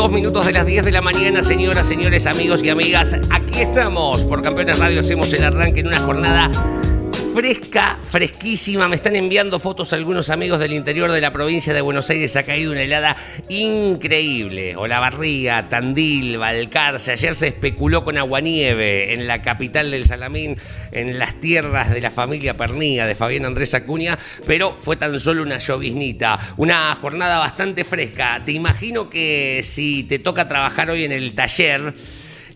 Dos minutos de las 10 de la mañana, señoras, señores, amigos y amigas. Aquí estamos. Por Campeones Radio hacemos el arranque en una jornada fresca, fresquísima. Me están enviando fotos algunos amigos del interior de la provincia de Buenos Aires. Ha caído una helada increíble. Olavarría, Tandil, Balcarce. Ayer se especuló con aguanieve en la capital del Salamín, en las tierras de la familia Pernía de Fabián Andrés Acuña, pero fue tan solo una lloviznita. Una jornada bastante fresca. Te imagino que si te toca trabajar hoy en el taller,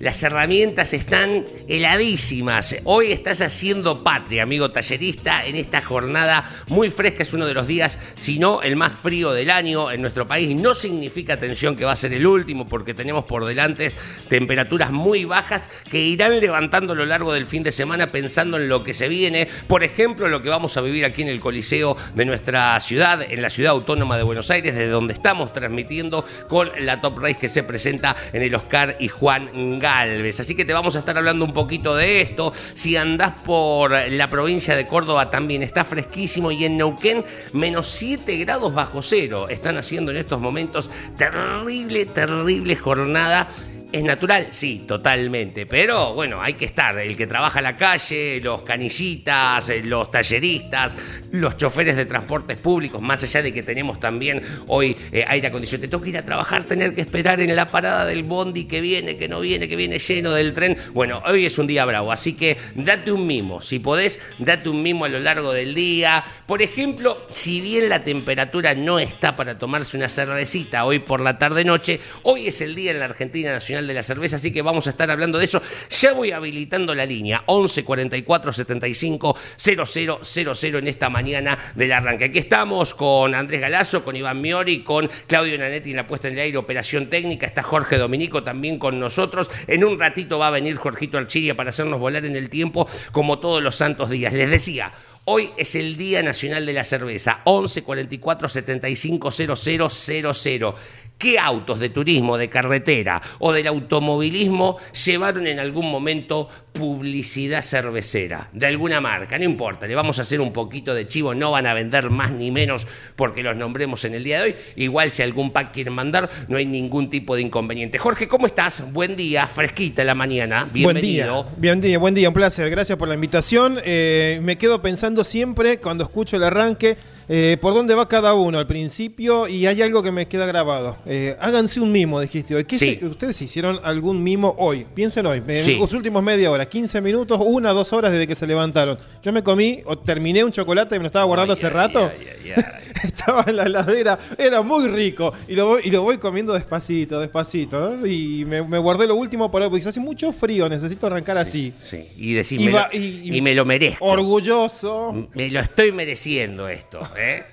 las herramientas están heladísimas. Hoy estás haciendo patria, amigo tallerista, en esta jornada muy fresca. Es uno de los días, si no el más frío del año en nuestro país. No significa, atención, que va a ser el último, porque tenemos por delante temperaturas muy bajas que irán levantando a lo largo del fin de semana pensando en lo que se viene. Por ejemplo, lo que vamos a vivir aquí en el Coliseo de nuestra ciudad, en la ciudad autónoma de Buenos Aires, desde donde estamos transmitiendo con la Top Race que se presenta en el Oscar y Juan Así que te vamos a estar hablando un poquito de esto. Si andás por la provincia de Córdoba también está fresquísimo y en Neuquén menos 7 grados bajo cero están haciendo en estos momentos. Terrible, terrible jornada. ¿Es natural? Sí, totalmente. Pero bueno, hay que estar. El que trabaja en la calle, los canillitas, eh, los talleristas, los choferes de transportes públicos, más allá de que tenemos también hoy eh, aire acondicionado. Te toca ir a trabajar, tener que esperar en la parada del bondi que viene, que no viene, que viene lleno del tren. Bueno, hoy es un día bravo, así que date un mimo. Si podés, date un mimo a lo largo del día. Por ejemplo, si bien la temperatura no está para tomarse una cervecita hoy por la tarde-noche, hoy es el día en la Argentina Nacional de la Cerveza, así que vamos a estar hablando de eso. Ya voy habilitando la línea 11 44 75 0000 en esta mañana del arranque. Aquí estamos con Andrés Galazo, con Iván Miori, con Claudio Nanetti en la puesta en el aire, operación técnica. Está Jorge Dominico también con nosotros. En un ratito va a venir Jorgito Archiria para hacernos volar en el tiempo como todos los santos días. Les decía. Hoy es el Día Nacional de la Cerveza, 11 44 75 0000. ¿Qué autos de turismo, de carretera o del automovilismo llevaron en algún momento publicidad cervecera de alguna marca? No importa, le vamos a hacer un poquito de chivo, no van a vender más ni menos porque los nombremos en el día de hoy. Igual si algún pack quieren mandar, no hay ningún tipo de inconveniente. Jorge, ¿cómo estás? Buen día, fresquita la mañana. Bienvenido. Buen día, buen día, buen día, un placer. Gracias por la invitación. Eh, me quedo pensando siempre cuando escucho el arranque eh, por dónde va cada uno al principio y hay algo que me queda grabado. Eh, háganse un mimo, dijiste hoy. ¿Qué Sí. se- ¿Ustedes hicieron algún mimo hoy? Piensen hoy, en Sí. los últimos media hora, 15 minutos, una, dos horas desde que se levantaron. Yo me comí o terminé un chocolate y me lo estaba guardando hace rato. Estaba en la heladera, era muy rico. Y lo voy, y lo voy comiendo despacito, despacito. ¿no? Y me, me guardé lo último para porque hace mucho frío, necesito arrancar así. Sí, y decir, Y me va- lo- y- y me lo merezco. Orgulloso. Me lo estoy mereciendo esto, ¿eh?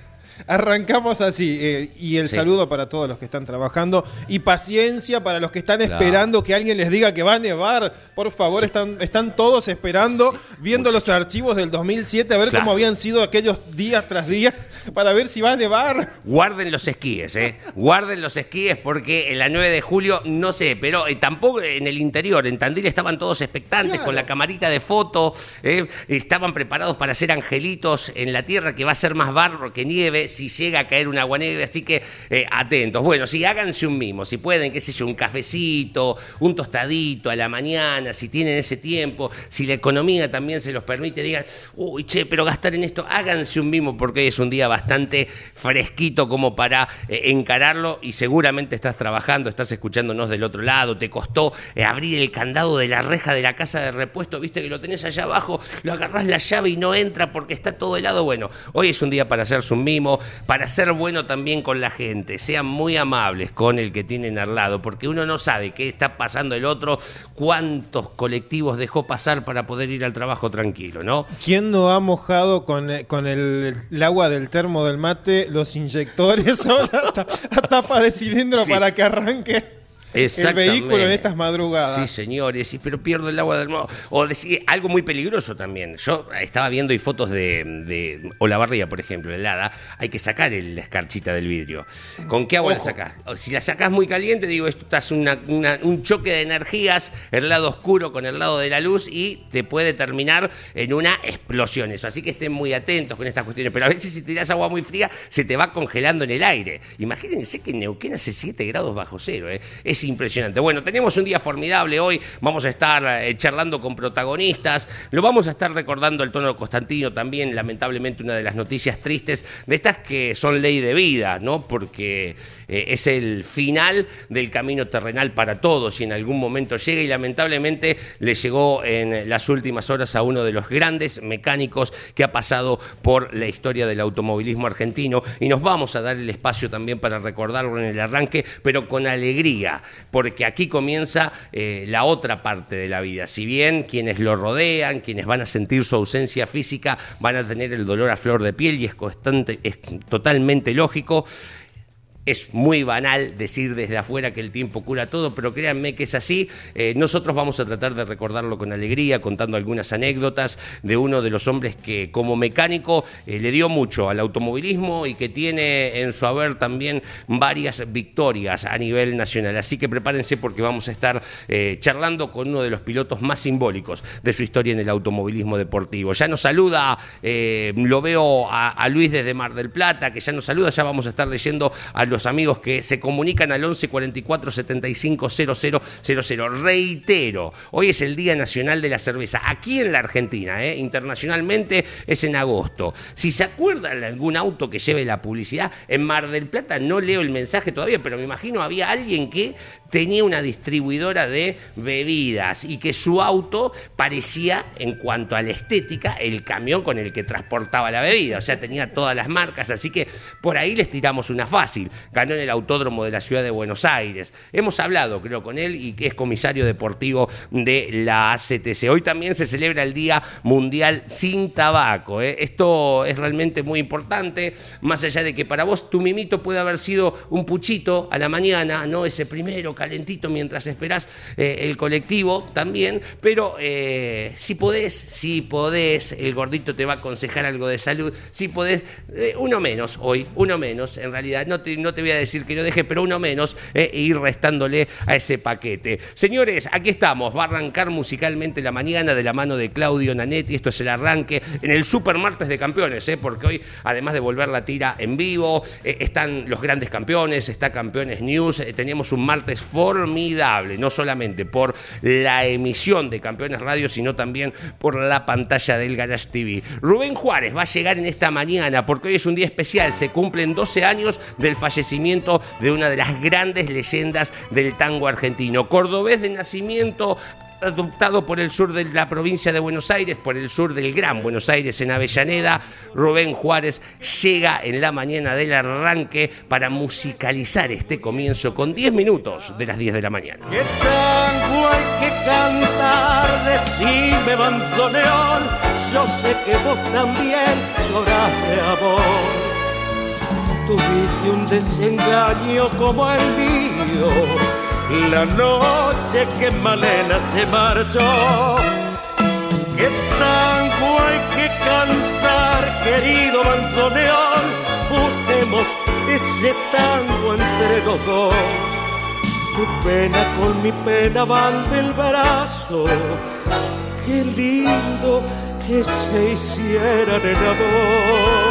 Arrancamos así. eh, y el Sí. saludo para todos los que están trabajando. Y paciencia para los que están Claro. esperando que alguien les diga que va a nevar. Por favor, están, están todos esperando, viendo los archivos del 2007, a ver Claro. cómo habían sido aquellos días tras días, para ver si va a nevar. Guarden los esquíes, ¿eh? Guarden los esquíes porque en la 9 de julio, no sé, pero eh, tampoco en el interior, en Tandil estaban todos expectantes Claro. con la camarita de foto, ¿eh? estaban preparados para hacer angelitos en la tierra que va a ser más barro que nieve. Si llega a caer una agua negra, así que eh, atentos. Bueno, sí, háganse un mimo, si pueden, qué sé yo, un cafecito, un tostadito a la mañana, si tienen ese tiempo, si la economía también se los permite, digan, uy, che, pero gastar en esto, háganse un mimo porque hoy es un día bastante fresquito como para eh, encararlo y seguramente estás trabajando, estás escuchándonos del otro lado, te costó eh, abrir el candado de la reja de la casa de repuesto, viste que lo tenés allá abajo, lo agarrás la llave y no entra porque está todo helado. Bueno, hoy es un día para hacerse un mimo, para ser bueno también con la gente. Sean muy amables con el que tienen al lado, porque uno no sabe qué está pasando el otro, cuántos colectivos dejó pasar para poder ir al trabajo tranquilo, ¿no? ¿Quién no ha mojado con, eh, con el, el agua del termo del mate los inyectores ta- la tapa de cilindro Sí. para que arranque? El vehículo en estas madrugadas. Sí, señores, sí, pero pierdo el agua del modo. O decir, algo muy peligroso también. Yo estaba viendo y fotos de, de Olavarría, por ejemplo, helada. Hay que sacar el- la escarchita del vidrio. ¿Con qué agua la sacás? Si la sacás muy caliente, digo, esto estás una, una- un choque de energías, el lado oscuro con el lado de la luz y te puede terminar en una explosión. Eso. Así que estén muy atentos con estas cuestiones. Pero a veces si tirás agua muy fría, se te va congelando en el aire. Imagínense que en Neuquén hace 7 grados bajo cero. ¿eh? Es impresionante. Bueno, tenemos un día formidable hoy. Vamos a estar eh, charlando con protagonistas. Lo vamos a estar recordando el tono Constantino también. Lamentablemente, una de las noticias tristes de estas que son ley de vida, ¿no? Porque eh, es el final del camino terrenal para todos y en algún momento llega y lamentablemente le llegó en las últimas horas a uno de los grandes mecánicos que ha pasado por la historia del automovilismo argentino y nos vamos a dar el espacio también para recordarlo en el arranque, pero con alegría, porque aquí comienza eh, la otra parte de la vida. Si bien quienes lo rodean, quienes van a sentir su ausencia física, van a tener el dolor a flor de piel y es, constante, es totalmente lógico. Es muy banal decir desde afuera que el tiempo cura todo, pero créanme que es así. Eh, nosotros vamos a tratar de recordarlo con alegría, contando algunas anécdotas de uno de los hombres que como mecánico eh, le dio mucho al automovilismo y que tiene en su haber también varias victorias a nivel nacional. Así que prepárense porque vamos a estar eh, charlando con uno de los pilotos más simbólicos de su historia en el automovilismo deportivo. Ya nos saluda, lo veo a, a Luis desde Mar del Plata, que ya nos saluda, ya vamos a estar leyendo a los amigos que se comunican al 11 44 75 00 00. Reitero, hoy es el Día Nacional de la Cerveza, aquí en la Argentina, ¿eh? internacionalmente es en agosto. Si se acuerdan de algún auto que lleve la publicidad, en Mar del Plata no leo el mensaje todavía, pero me imagino había alguien que tenía una distribuidora de bebidas y que su auto parecía, en cuanto a la estética, el camión con el que transportaba la bebida. O sea, tenía todas las marcas, así que por ahí les tiramos una fácil. Ganó en el autódromo de la ciudad de Buenos Aires. Hemos hablado, creo, con él y que es comisario deportivo de la ACTC. Hoy también se celebra el Día Mundial sin Tabaco. ¿eh? Esto es realmente muy importante, más allá de que para vos tu mimito puede haber sido un puchito a la mañana, ¿no? Ese primero calentito mientras esperás eh, el colectivo también, pero eh, si podés, si podés, el gordito te va a aconsejar algo de salud, si podés, uno menos hoy, uno menos, en realidad, no te, no te voy a decir que lo deje, pero uno menos, eh, e ir restándole a ese paquete. Señores, aquí estamos, va a arrancar musicalmente la mañana de la mano de Claudio Nanetti, esto es el arranque en el Super Martes de Campeones, eh, porque hoy, además de volver la tira en vivo, eh, están los grandes campeones, está Campeones News, teníamos un martes formidable, no solamente por la emisión de Campeones Radio, sino también por la pantalla del Garage TV. Rubén Juárez va a llegar en esta mañana porque hoy es un día especial, se cumplen 12 años del fallecimiento de una de las grandes leyendas del tango argentino. Cordobés de nacimiento, adoptado por el sur de la provincia de Buenos Aires, por el sur del Gran Buenos Aires en Avellaneda, Rubén Juárez llega en la mañana del arranque para musicalizar este comienzo con 10 minutos de las 10 de la mañana. ¿Qué tango hay que cantar? Decime, bandoneón. Yo sé que vos también llorás amor. Tuviste un desengaño como el mío. La noche que Malena se marchó. ¿Qué tango hay que cantar, querido bandoneón? Busquemos ese tango entre los dos. Tu pena con mi pena van del brazo. Qué lindo que se hicieran el amor.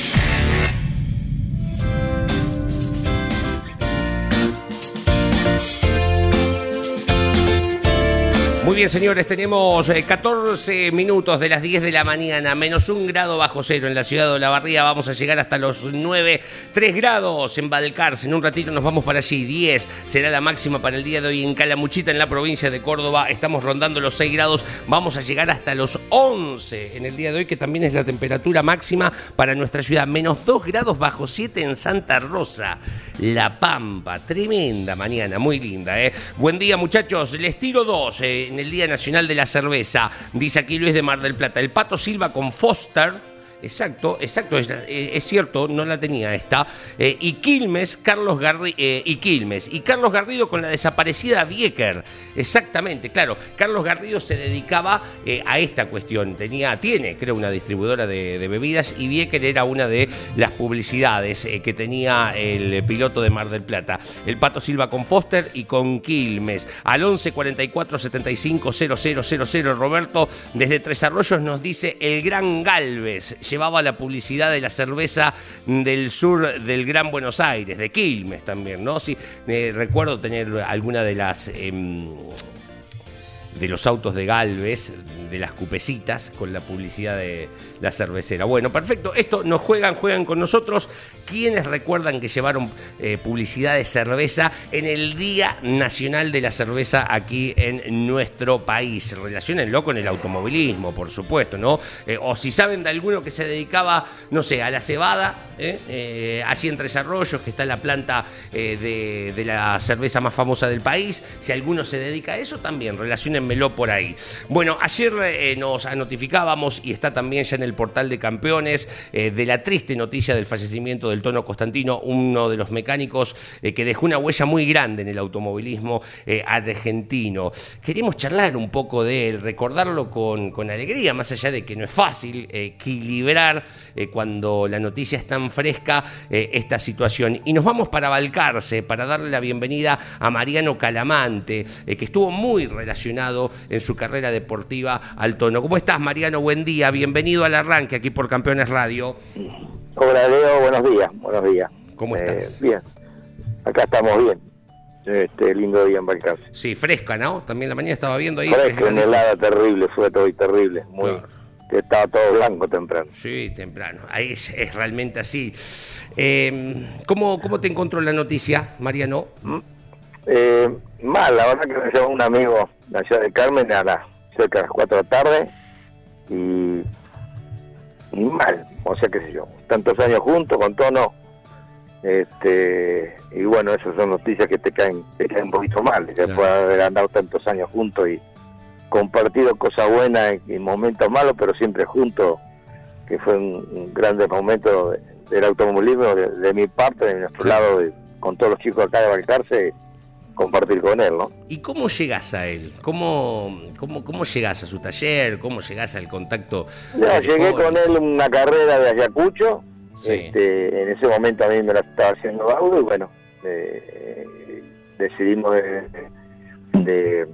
Muy bien, señores, tenemos 14 eh, minutos de las 10 de la mañana, menos un grado bajo cero en la ciudad de Olavarría. Vamos a llegar hasta los 9, 3 grados en Balcarce. En un ratito nos vamos para allí. 10 será la máxima para el día de hoy en Calamuchita, en la provincia de Córdoba. Estamos rondando los 6 grados. Vamos a llegar hasta los 11 en el día de hoy, que también es la temperatura máxima para nuestra ciudad. Menos 2 grados bajo 7 en Santa Rosa. La Pampa. Tremenda mañana, muy linda, ¿eh? Buen día, muchachos. Les tiro dos. Eh, en el Día Nacional de la Cerveza. Dice aquí Luis de Mar del Plata. El Pato Silva con Foster Exacto, exacto, eh, es, cierto, no la tenía esta. Eh, y Quilmes, Carlos Garrido, eh, y Quilmes, y Carlos Garrido con la desaparecida Vieker. Exactamente, claro. Carlos Garrido se dedicaba a esta cuestión. Tenía, tiene, creo, una distribuidora de, bebidas y Vieker era una de las publicidades que tenía el piloto de Mar del Plata. El Pato Silva con Foster y con Quilmes. Al 11 44 75 000 Roberto desde Tres Arroyos nos dice el Gran Galvez llevaba la publicidad de la cerveza del sur del Gran Buenos Aires, de Quilmes también, ¿no? Sí, eh, recuerdo tener alguna de las... De los autos de Galvez, de las cupecitas, con la publicidad de la cervecera. Bueno, perfecto. Esto nos juegan, juegan con nosotros. ¿Quiénes recuerdan que llevaron eh, publicidad de cerveza en el Día Nacional de la Cerveza aquí en nuestro país? Relacionenlo con el automovilismo, por supuesto, ¿no? Eh, o si saben de alguno que se dedicaba, no sé, a la cebada, ¿eh? así en Tres Arroyos, que está la planta de, de, la cerveza más famosa del país. Si alguno se dedica a eso, también por ahí. Bueno, ayer eh, nos notificábamos y está también ya en el portal de campeones eh, de la triste noticia del fallecimiento del Tono Constantino, uno de los mecánicos eh, que dejó una huella muy grande en el automovilismo argentino. Queremos charlar un poco de él, recordarlo con, con alegría, más allá de que no es fácil equilibrar cuando la noticia es tan fresca esta situación. Y nos vamos para Balcarce para darle la bienvenida a Mariano Calamante, que estuvo muy relacionado en su carrera deportiva al tono. ¿Cómo estás, Mariano? Buen día, bienvenido al arranque aquí por Campeones Radio. Hola, Leo, buenos días, buenos días. ¿Cómo eh, estás? Bien, acá estamos bien. Este lindo día en Balcarce. Sí, fresca, ¿no? También la mañana estaba viendo ahí. Fresca, en helada terrible, fue todo y terrible. Muy, Estaba todo blanco temprano. Sí, temprano. Ahí es, realmente así. Eh, ¿cómo, ¿Cómo te encontró la noticia, Mariano? ¿Mm? Eh, mal, la verdad que me llevó un amigo de la ciudad de Carmen a las cerca de las 4 de la tarde y, y mal, o sea, qué sé yo, tantos años juntos con tono, este, y bueno, esas son noticias que te caen, te caen un poquito mal, después de haber andado tantos años juntos y compartido cosas buenas y momentos malos, pero siempre juntos, que fue un, grande momento del automovilismo de, mi parte, de nuestro lado, con todos los chicos acá de Balcarce compartir con él, ¿no? ¿Y cómo llegas a él? ¿Cómo, cómo, cómo llegas a su taller? ¿Cómo llegas al contacto? llegué con él en una carrera de Ayacucho. Este, en ese momento a mí me la estaba haciendo algo y bueno, eh, decidimos de, de,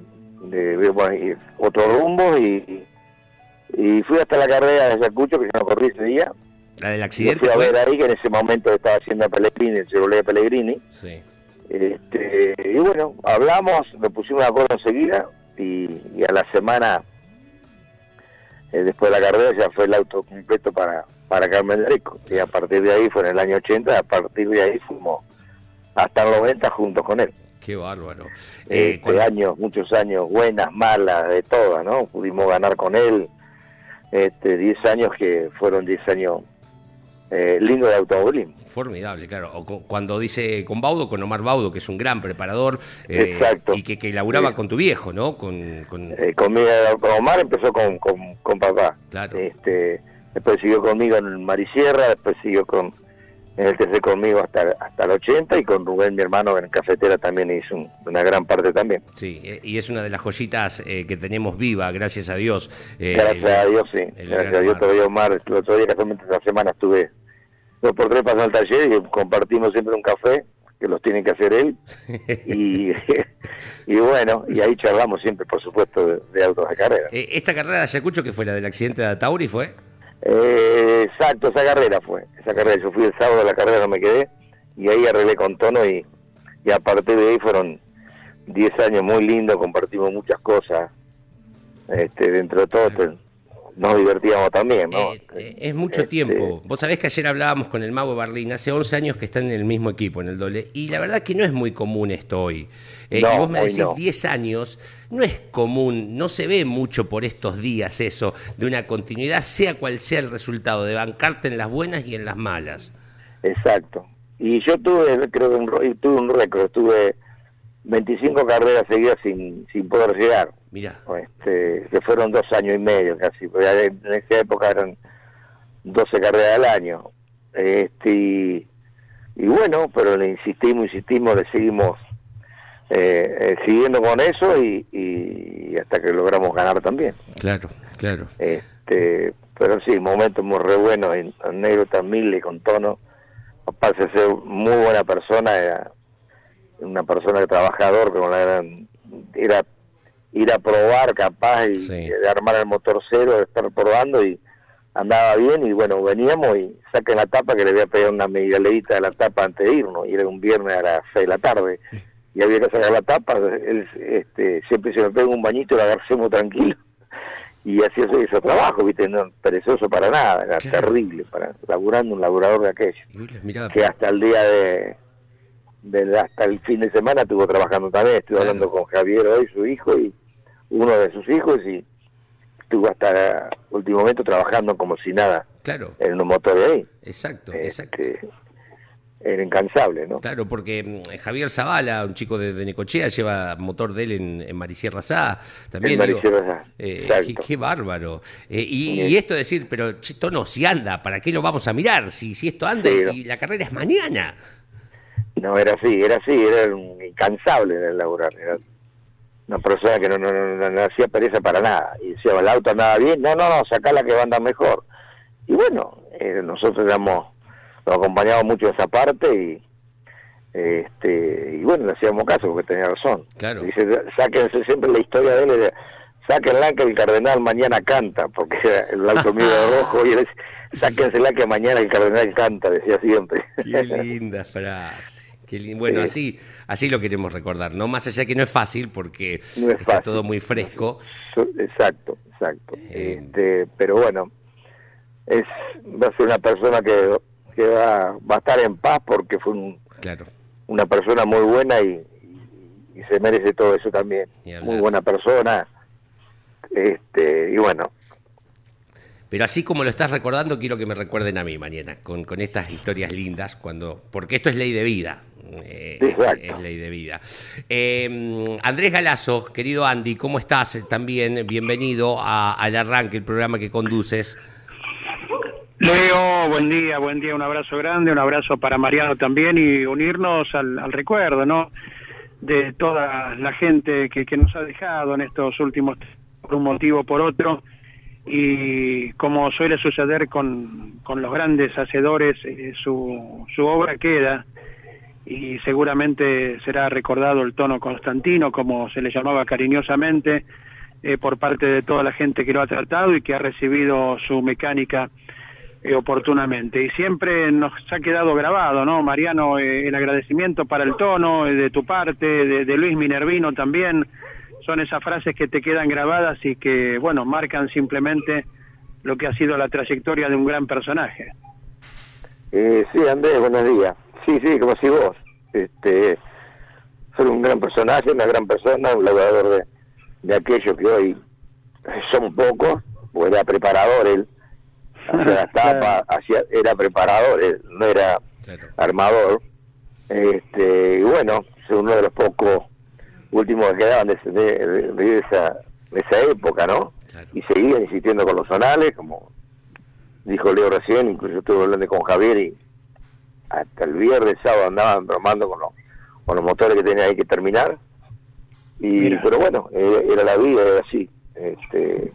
otro rumbo y, y fui hasta la carrera de Ayacucho que yo no corrí ese día. La del accidente. fui a ver ahí que en ese momento estaba haciendo a Pellegrini, el Chevrolet Pellegrini. Sí este, y bueno, hablamos, me pusimos de acuerdo enseguida y, a la semana, eh, después de la carrera, ya fue el auto completo para, para Carmen de Rico. Y a partir de ahí, fue en el año 80, a partir de ahí fuimos hasta el 90 juntos con él. Qué bárbaro. Eh, este, años, muchos años, buenas, malas, de todas, ¿no? Pudimos ganar con él este 10 años que fueron 10 años eh, lindo de automovilismo. Formidable, claro. O cuando dice con Baudo, con Omar Baudo, que es un gran preparador eh, y que, que laburaba con tu viejo, ¿no? Con, con... Eh, Omar empezó con, con, papá. Claro. Este, después siguió conmigo en Marisierra, después siguió con, en el TC conmigo hasta, hasta el 80 y con Rubén, mi hermano, en cafetera también hizo una gran parte también. Sí, eh, y es una de las joyitas eh, que tenemos viva, gracias a Dios. Eh, gracias a Dios, sí. Gracias a Dios todavía Omar. El otro día, casualmente esta semana, estuve dos por tres pasando al taller y compartimos siempre un café, que los tiene que hacer él. y, y bueno, y ahí charlamos siempre, por supuesto, de, autos de carrera. ¿Esta carrera de Ayacucho que fue la del accidente de Tauri fue? Eh, exacto, esa carrera fue. Esa carrera, yo fui el sábado de la carrera, no me quedé. Y ahí arreglé con tono y, y a partir de ahí fueron 10 años muy lindos, compartimos muchas cosas. Este, dentro de todo, nos divertíamos también, ¿no? Eh, eh, es mucho este, tiempo. Vos sabés que ayer hablábamos con el Mago Barlín, hace 11 años que están en el mismo equipo, en el doble, y la verdad que no es muy común esto hoy. Eh, y vos me decís 10 años, no es común, no se ve mucho por estos días eso, de una continuidad, sea cual sea el resultado, de bancarte en las buenas y en las malas. Exacto. Y yo tuve, creo que un, tuve un récord, tuve 25 carreras seguidas sin, sin poder llegar. Mira. Este, que fueron dos años y medio casi, en esa época eran 12 carreras al año. Este, y, bueno, pero le insistimos, insistimos, le seguimos eh, eh, siguiendo con eso y, y, hasta que logramos ganar también. Claro, claro. Este, pero sí, momentos muy re buenos, también y con tono. Aparte de ser muy buena persona, era una persona de trabajador, la gran, era ir a probar capaz y de armar el motor cero, de estar probando y andaba bien y bueno, veníamos y saqué la tapa que le había pegado una leída de la tapa antes de irnos y era un viernes a las 6 de la tarde y había que sacar la tapa, él este, siempre se me pega un bañito y lo muy tranquilo y así ese, ese trabajo, viste, no perezoso para nada, era terrible, para laburando un laburador de aquello, que hasta el día de, de, hasta el fin de semana estuvo trabajando también, estuve hablando con Javier hoy, su hijo, y uno de sus hijos y estuvo hasta el último momento trabajando como si nada claro. en un motor de ahí. Exacto, este, exacto. Era incansable, ¿no? Claro, porque mm, Javier Zavala, un chico de, Necochea, lleva motor de él en, en Maricierra Sá. También, en eh, qué, bárbaro. Eh, y, esto de decir, pero esto no, si anda, ¿para qué lo vamos a mirar? Si, si esto anda y la carrera es mañana. No, era así, era así, era incansable en el laburar. Era una persona que no, no, no, hacía pereza para nada. Y decía, el auto andaba bien, no, no, no, la que va a andar mejor. Y bueno, eh, nosotros éramos, nos acompañamos mucho de esa parte y este y bueno, le hacíamos caso porque tenía razón. Claro. Dice, sáquense siempre la historia de él, sáquenla que el cardenal mañana canta, porque el auto mío de rojo y él sáquensela que mañana el cardenal canta, decía siempre. Qué linda frase. Bueno, así, así lo queremos recordar, ¿no? Más allá de que no es fácil porque está todo muy fresco. Exacto, exacto. Eh, este, pero bueno, es va a ser una persona que, que va, va a estar en paz porque fue un, claro. una persona muy buena y, y, se merece todo eso también. Muy buena persona. Este, y bueno, pero así como lo estás recordando, quiero que me recuerden a mí mañana, con, con estas historias lindas, cuando porque esto es ley de vida. Eh, es ley de vida. Eh, Andrés Galazo, querido Andy, ¿cómo estás? También bienvenido al arranque, el programa que conduces. Leo, buen día, buen día, un abrazo grande, un abrazo para Mariano también y unirnos al, recuerdo, ¿no? De toda la gente que, que nos ha dejado en estos últimos, por un motivo o por otro y como suele suceder con, con los grandes hacedores, eh, su, su obra queda y seguramente será recordado el tono Constantino, como se le llamaba cariñosamente, eh, por parte de toda la gente que lo ha tratado y que ha recibido su mecánica eh, oportunamente. Y siempre nos ha quedado grabado, ¿no, Mariano? el agradecimiento para el tono de tu parte, de, de Luis Minervino también, son esas frases que te quedan grabadas y que, bueno, marcan simplemente lo que ha sido la trayectoria de un gran personaje. Eh, sí, Andrés, buenos días. Sí, sí, como si vos. Este, soy un gran personaje, una gran persona, un logrador de, de aquello que hoy son pocos, pues era preparador él, hacía las tapas, hacía, era preparador, él no era armador. Este, y bueno, es uno de los pocos últimos que quedaban de, de, esa, de esa época, ¿no? Y seguían insistiendo con los zonales, como dijo Leo recién, incluso estuve hablando con Javier y, hasta el viernes, sábado andaban bromando con los, con los motores que tenía ahí que terminar. Y, Mira. pero bueno, eh, era la vida, era así. Este,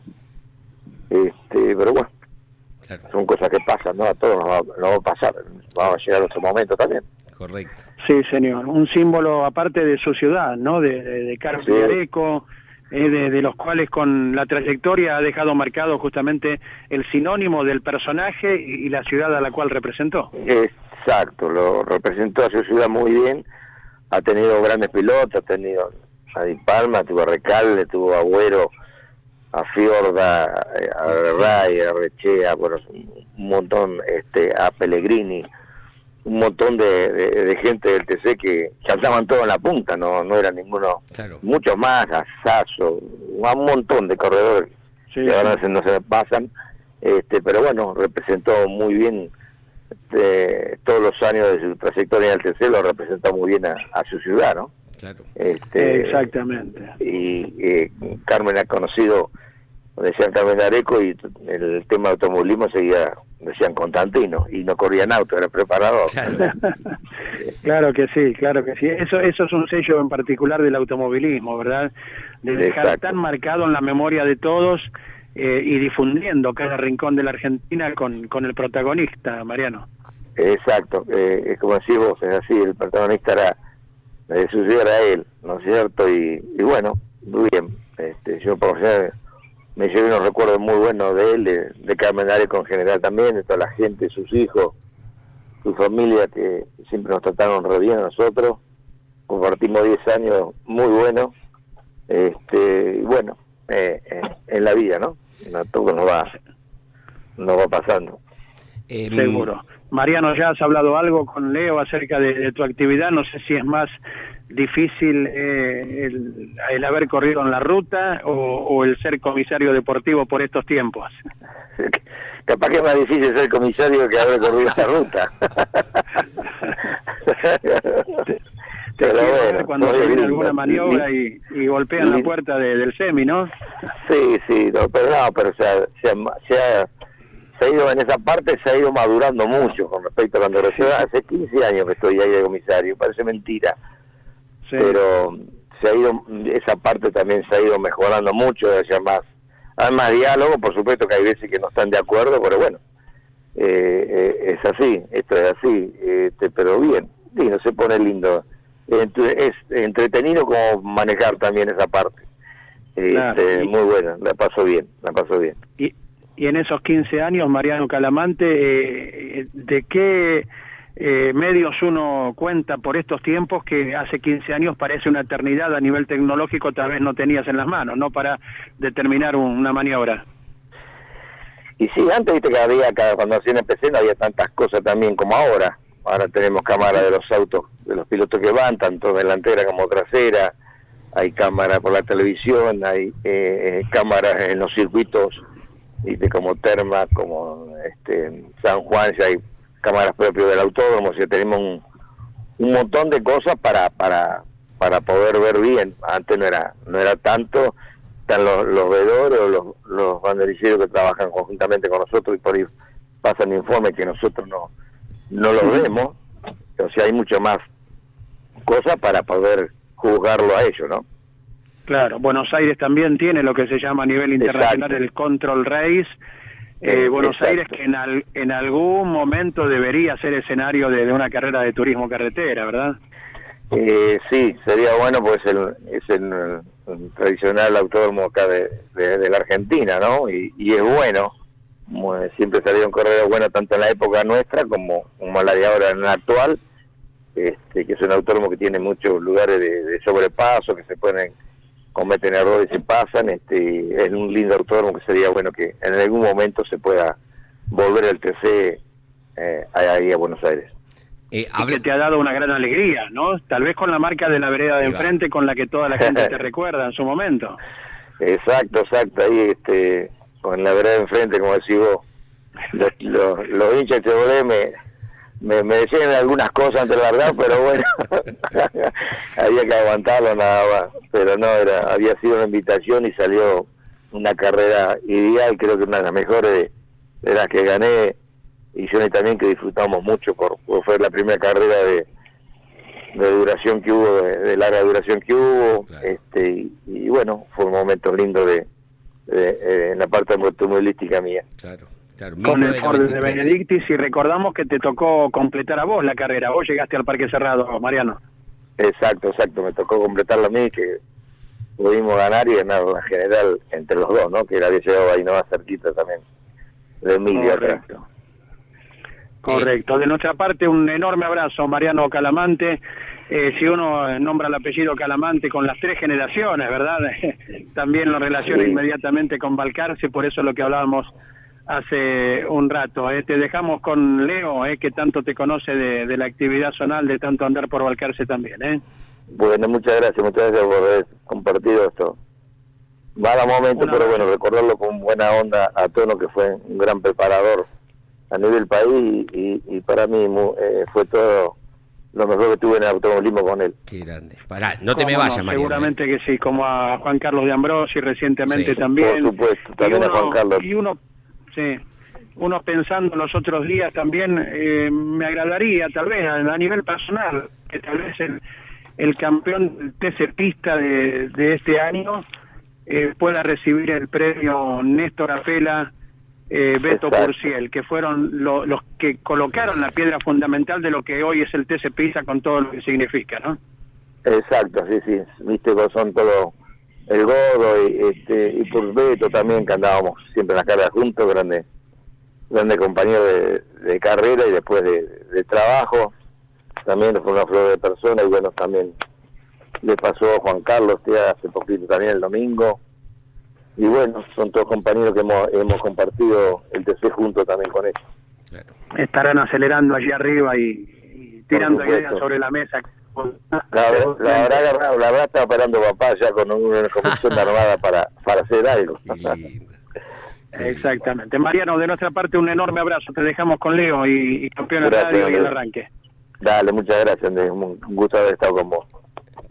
este, pero bueno, Claro, son cosas que pasan, ¿no? A todos nos va, nos va a pasar, va a llegar otro momento también. correcto. Sí, señor. Un símbolo aparte de su ciudad, ¿no? De, de, de Carmen Sí. Areco, eh, de, de los cuales con la trayectoria ha dejado marcado justamente el sinónimo del personaje y, y la ciudad a la cual representó. Exacto, lo representó a su ciudad muy bien, ha tenido grandes pilotos, ha tenido a Di Palma, tuvo a Recalde, tuvo a Agüero, a Fiorda, eh, a Ray, a Rechea, bueno, un montón, este, a Pellegrini, un montón de, de- de gente del TC que saltaban todo en la punta, no, no era ninguno, Claro. muchos más, a Sasso, a un montón de corredores Sí, que ahora no se me pasan, este, pero bueno, representó muy bien este, todos los años de su trayectoria en el TC, lo representó muy bien a, a su ciudad, ¿no? Claro. Este, Exactamente. Y eh, Carmen ha conocido, decían Carmen Areco, y el tema de automovilismo seguía, decían Constantino, y no corrían auto, era preparador. Claro. Claro que sí, claro que sí. Eso, eso es un sello en particular del automovilismo, ¿verdad? De dejar Exacto. tan marcado en la memoria de todos eh, y difundiendo cada rincón de la Argentina con, con el protagonista, Mariano. Exacto, eh, es como decís vos, es así, el protagonista era, de su ciudad era él, ¿no es cierto? Y, bueno, muy bien, este, yo por general me llevé unos recuerdos muy buenos de él, de, de Carmen en general también, de toda la gente, sus hijos, su familia, que siempre nos trataron re bien a nosotros, compartimos 10 años muy buenos, este, y bueno, eh, eh, en la vida, ¿no? A todos nos va, nos va pasando. Eh, Seguro. Mariano, ¿ya has hablado algo con Leo acerca de, de tu actividad? No sé si es más difícil eh, el, el haber corrido en la ruta o, o el ser comisario deportivo por estos tiempos. Capaz que es más difícil ser comisario que haber corrido esta ruta. Te cuando se viene alguna maniobra y, y golpean la puerta de- del semi, ¿no? Sí, sí, no, pero no, pero se ha, se, ha, se ha- se ha ido en esa parte, se ha ido madurando mucho con respecto a cuando recién hace 15 años que estoy ahí de comisario, parece mentira, Sí. pero se ha ido, esa parte también se ha ido mejorando mucho, haya más, hay más diálogo, por supuesto que hay veces que no están de acuerdo, pero bueno, eh, eh, es así, esto es así, este, pero bien, sí, no se pone lindo, Entre- es entretenido como manejar también esa parte. Claro, Este, y- Muy buena, la paso bien, la paso bien. Y, y en esos 15 años, Mariano Calamante, eh, ¿de qué eh, medios uno cuenta por estos tiempos que hace 15 años parece una eternidad a nivel tecnológico, tal vez no tenías en las manos, ¿no? Para determinar un- una maniobra. Y sí, antes viste que había, cada- cuando recién empecé no había tantas cosas también como ahora. Ahora tenemos cámara de los autos, de los pilotos que van, tanto delantera como trasera. Hay cámara por la televisión, hay eh, cámaras en los circuitos, viste, como Terma, como este, San Juan, ya hay cámaras propias del autódromo, o sea, tenemos un, un montón de cosas para, para, para poder ver bien. Antes no era, no era tanto, están los, los vedores o los, los banderilleros que trabajan conjuntamente con nosotros y por ahí pasan informes que nosotros no, no los vemos. O sea, hay mucho más cosas para poder juzgarlo a ellos, ¿no? Claro, Buenos Aires también tiene lo que se llama a nivel internacional Exacto. el Control Race. Eh, Eh, Buenos exacto. Aires que en, al- en algún momento debería ser escenario de, de una carrera de turismo carretera, ¿verdad? Eh, sí, sería bueno, pues el, es el, el tradicional autódromo acá de, de- de la Argentina, ¿no? Y, y es bueno, como siempre salieron correos buenos tanto en la época nuestra como, como la de ahora en la actual, este, que es un autódromo que tiene muchos lugares de, de sobrepaso, que se pueden cometen errores y pasan, este, es un lindo autódromo que sería bueno que en algún momento se pueda volver el TC eh, ahí a Buenos Aires. eh, y habla- que te ha dado una gran alegría, ¿no? Tal vez con la marca de la vereda de enfrente con la que toda la gente te recuerda en su momento. Exacto, exacto, ahí este, con la verdad enfrente, como decís vos, los, los, los hinchas de Chevrolet me, me, me decían algunas cosas ante la verdad, pero bueno, había que aguantarlo nada más, pero no, era había sido una invitación y salió una carrera ideal, creo que una de las mejores de, de las que gané. Y Johnny también que disfrutamos mucho por, por fue la primera carrera de, de duración que hubo, de, de larga duración que hubo, Claro. este y, y bueno, fue un momento lindo de, de- eh, en la parte automovilística mía. Claro, claro. con el Ford de 93. Benedictis y recordamos que te tocó completar a vos la carrera. Vos llegaste al Parque Cerrado, Mariano. Exacto, exacto, me tocó completarlo a mí que pudimos ganar y ganar la general entre los dos, ¿no? Que él había llegado ahí no más cerquita también de Emilia. acá. Correcto. Correcto. De nuestra parte, un enorme abrazo, Mariano Calamante. Eh, si uno eh, nombra el apellido Calamante con las tres generaciones, ¿verdad? También lo relaciona inmediatamente con Balcarce, por eso es lo que hablábamos hace un rato. eh. Te dejamos con Leo, eh, que tanto te conoce de, de la actividad zonal, de tanto andar por Balcarce también. ¿eh? Bueno, muchas gracias, muchas gracias por haber compartido esto. Mala momento, Una pero vez. bueno, recordarlo con buena onda a Tono, que fue un gran preparador a nivel país y, y para mí eh, fue todo lo mejor que tuve en el automovilismo con él. Qué grande. Pará, no te me Cómo no, vayas, Mariano. ¿eh? Seguramente que sí, como a Juan Carlos de Ambrosi recientemente Sí, también. por supuesto, también a Juan Carlos. Y uno, sí, uno pensando los otros días también, eh, me agradaría tal vez a, a nivel personal, que tal vez el, el campeón TC Pista de, de este año eh, pueda recibir el premio Néstor Apela. Eh, Beto Exacto. Purciel, que fueron lo- los que colocaron la piedra fundamental de lo que hoy es el TC Pista con todo lo que significa, ¿no? Exacto, sí, sí, viste son todos el Godo y, este, y Beto también, que andábamos siempre en las carreras juntos, grande, grande compañero de, de carrera y después de, de trabajo, también fue una flor de persona y bueno, también le pasó a Juan Carlos este, hace poquito también el domingo. Y bueno, son todos compañeros que hemos, hemos compartido el TC juntos también con ellos. Claro. estarán acelerando allí arriba y, y tirando ideas sobre la mesa. La, la verdad, agarrado- la verdad estaba esperando papá ya con una comisión armada para, para hacer algo. Exactamente. Mariano, de nuestra parte un enorme abrazo. Te dejamos con Leo y, y campeón de radio y el arranque. Dale, muchas gracias, Andrés. Un gusto haber estado con vos.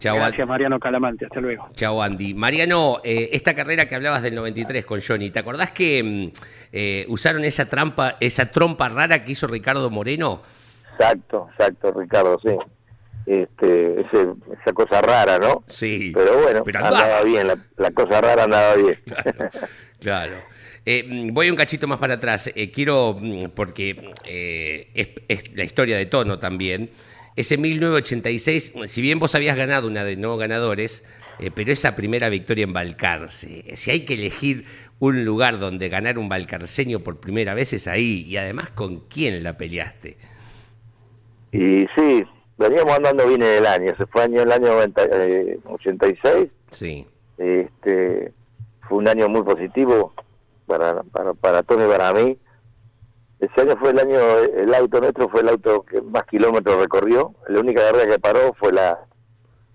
Chau, Gracias, An- Mariano Calamante. Hasta luego. chau, Andy. Mariano, eh, esta carrera que hablabas del 93 con Johnny, ¿te acordás que mm, eh, usaron esa trampa, esa trompa rara que hizo Ricardo Moreno? Exacto, exacto, Ricardo, sí. Este, ese, esa cosa rara, ¿no? Sí. Pero bueno, Pero andaba. andaba bien, la, la cosa rara andaba bien. Claro. Eh, mm, voy un cachito más para atrás. Eh, quiero, mm, porque eh, es, es la historia de Tono también. Ese 1986, si bien vos habías ganado una de no ganadores, eh, pero esa primera victoria en Balcarce, si hay que elegir un lugar donde ganar un balcarceño por primera vez es ahí, y además con quién la peleaste. Y sí, veníamos andando bien en el año. Se fue año el año 90, eh, 86. Sí, Este, fue un año muy positivo para, para, para Tony y para mí. Ese año fue el año, el auto nuestro fue el auto que más kilómetros recorrió. La única carrera que paró fue la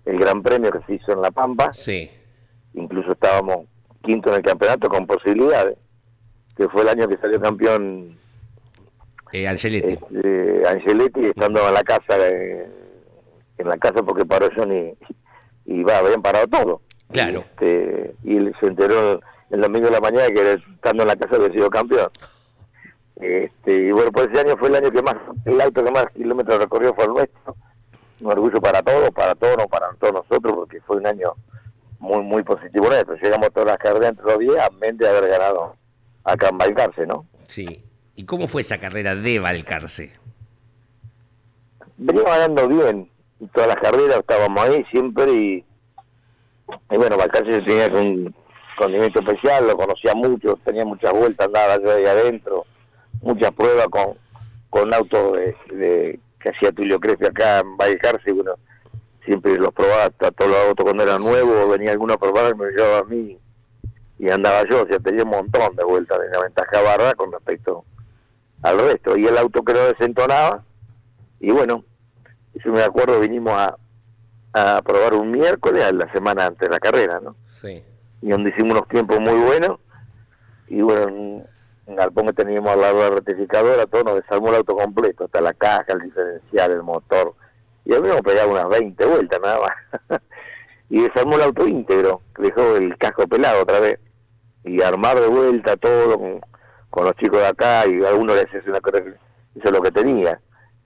el Gran Premio que se hizo en La Pampa. sí, Incluso estábamos quinto en el campeonato con posibilidades. Que fue el año que salió campeón eh, Angeletti. este, Angeletti estando en la casa, eh, en la casa porque paró Johnny y va, habían parado todo. Claro. Y, este, y él se enteró el domingo de la mañana que estando en la casa había sido campeón. Este, y bueno, pues ese año fue el año que más, el auto que más kilómetros recorrió fue el nuestro. Un orgullo para todos, para todos, no para todos nosotros, porque fue un año muy, muy positivo nuestro. Llegamos todas las carreras entre los 10, a mente de haber ganado acá en Balcarce, ¿no? Sí. ¿Y cómo fue esa carrera de Balcarce? venía ganando bien todas las carreras estábamos ahí siempre y, y bueno, Balcarce tenía un condimento especial, lo conocía mucho, tenía muchas vueltas, andaba yo ahí adentro, muchas pruebas con, con autos de, de- que hacía Tulio Crespi acá en Balcarce, y bueno, siempre los probaba a todos los autos cuando eran nuevos, venía alguno a probar me llevaba a mí y andaba yo, o sea, tenía un montón de vueltas, tenía ventaja barra con respecto al resto, y el auto que no desentonaba, y bueno, yo me acuerdo, vinimos a, a probar un miércoles, a la semana antes de la carrera, ¿no? Sí. Y donde hicimos unos tiempos muy buenos, y bueno, en un galpón que teníamos al lado de la rectificadora, todo nos desarmó el auto completo, hasta la caja, el diferencial, el motor, y habíamos pegado unas 20 vueltas nada más. y desarmó el auto íntegro, dejó el casco pelado otra vez, y armar de vuelta todo con, con los chicos de acá, y algunos le hacían una es lo que tenía.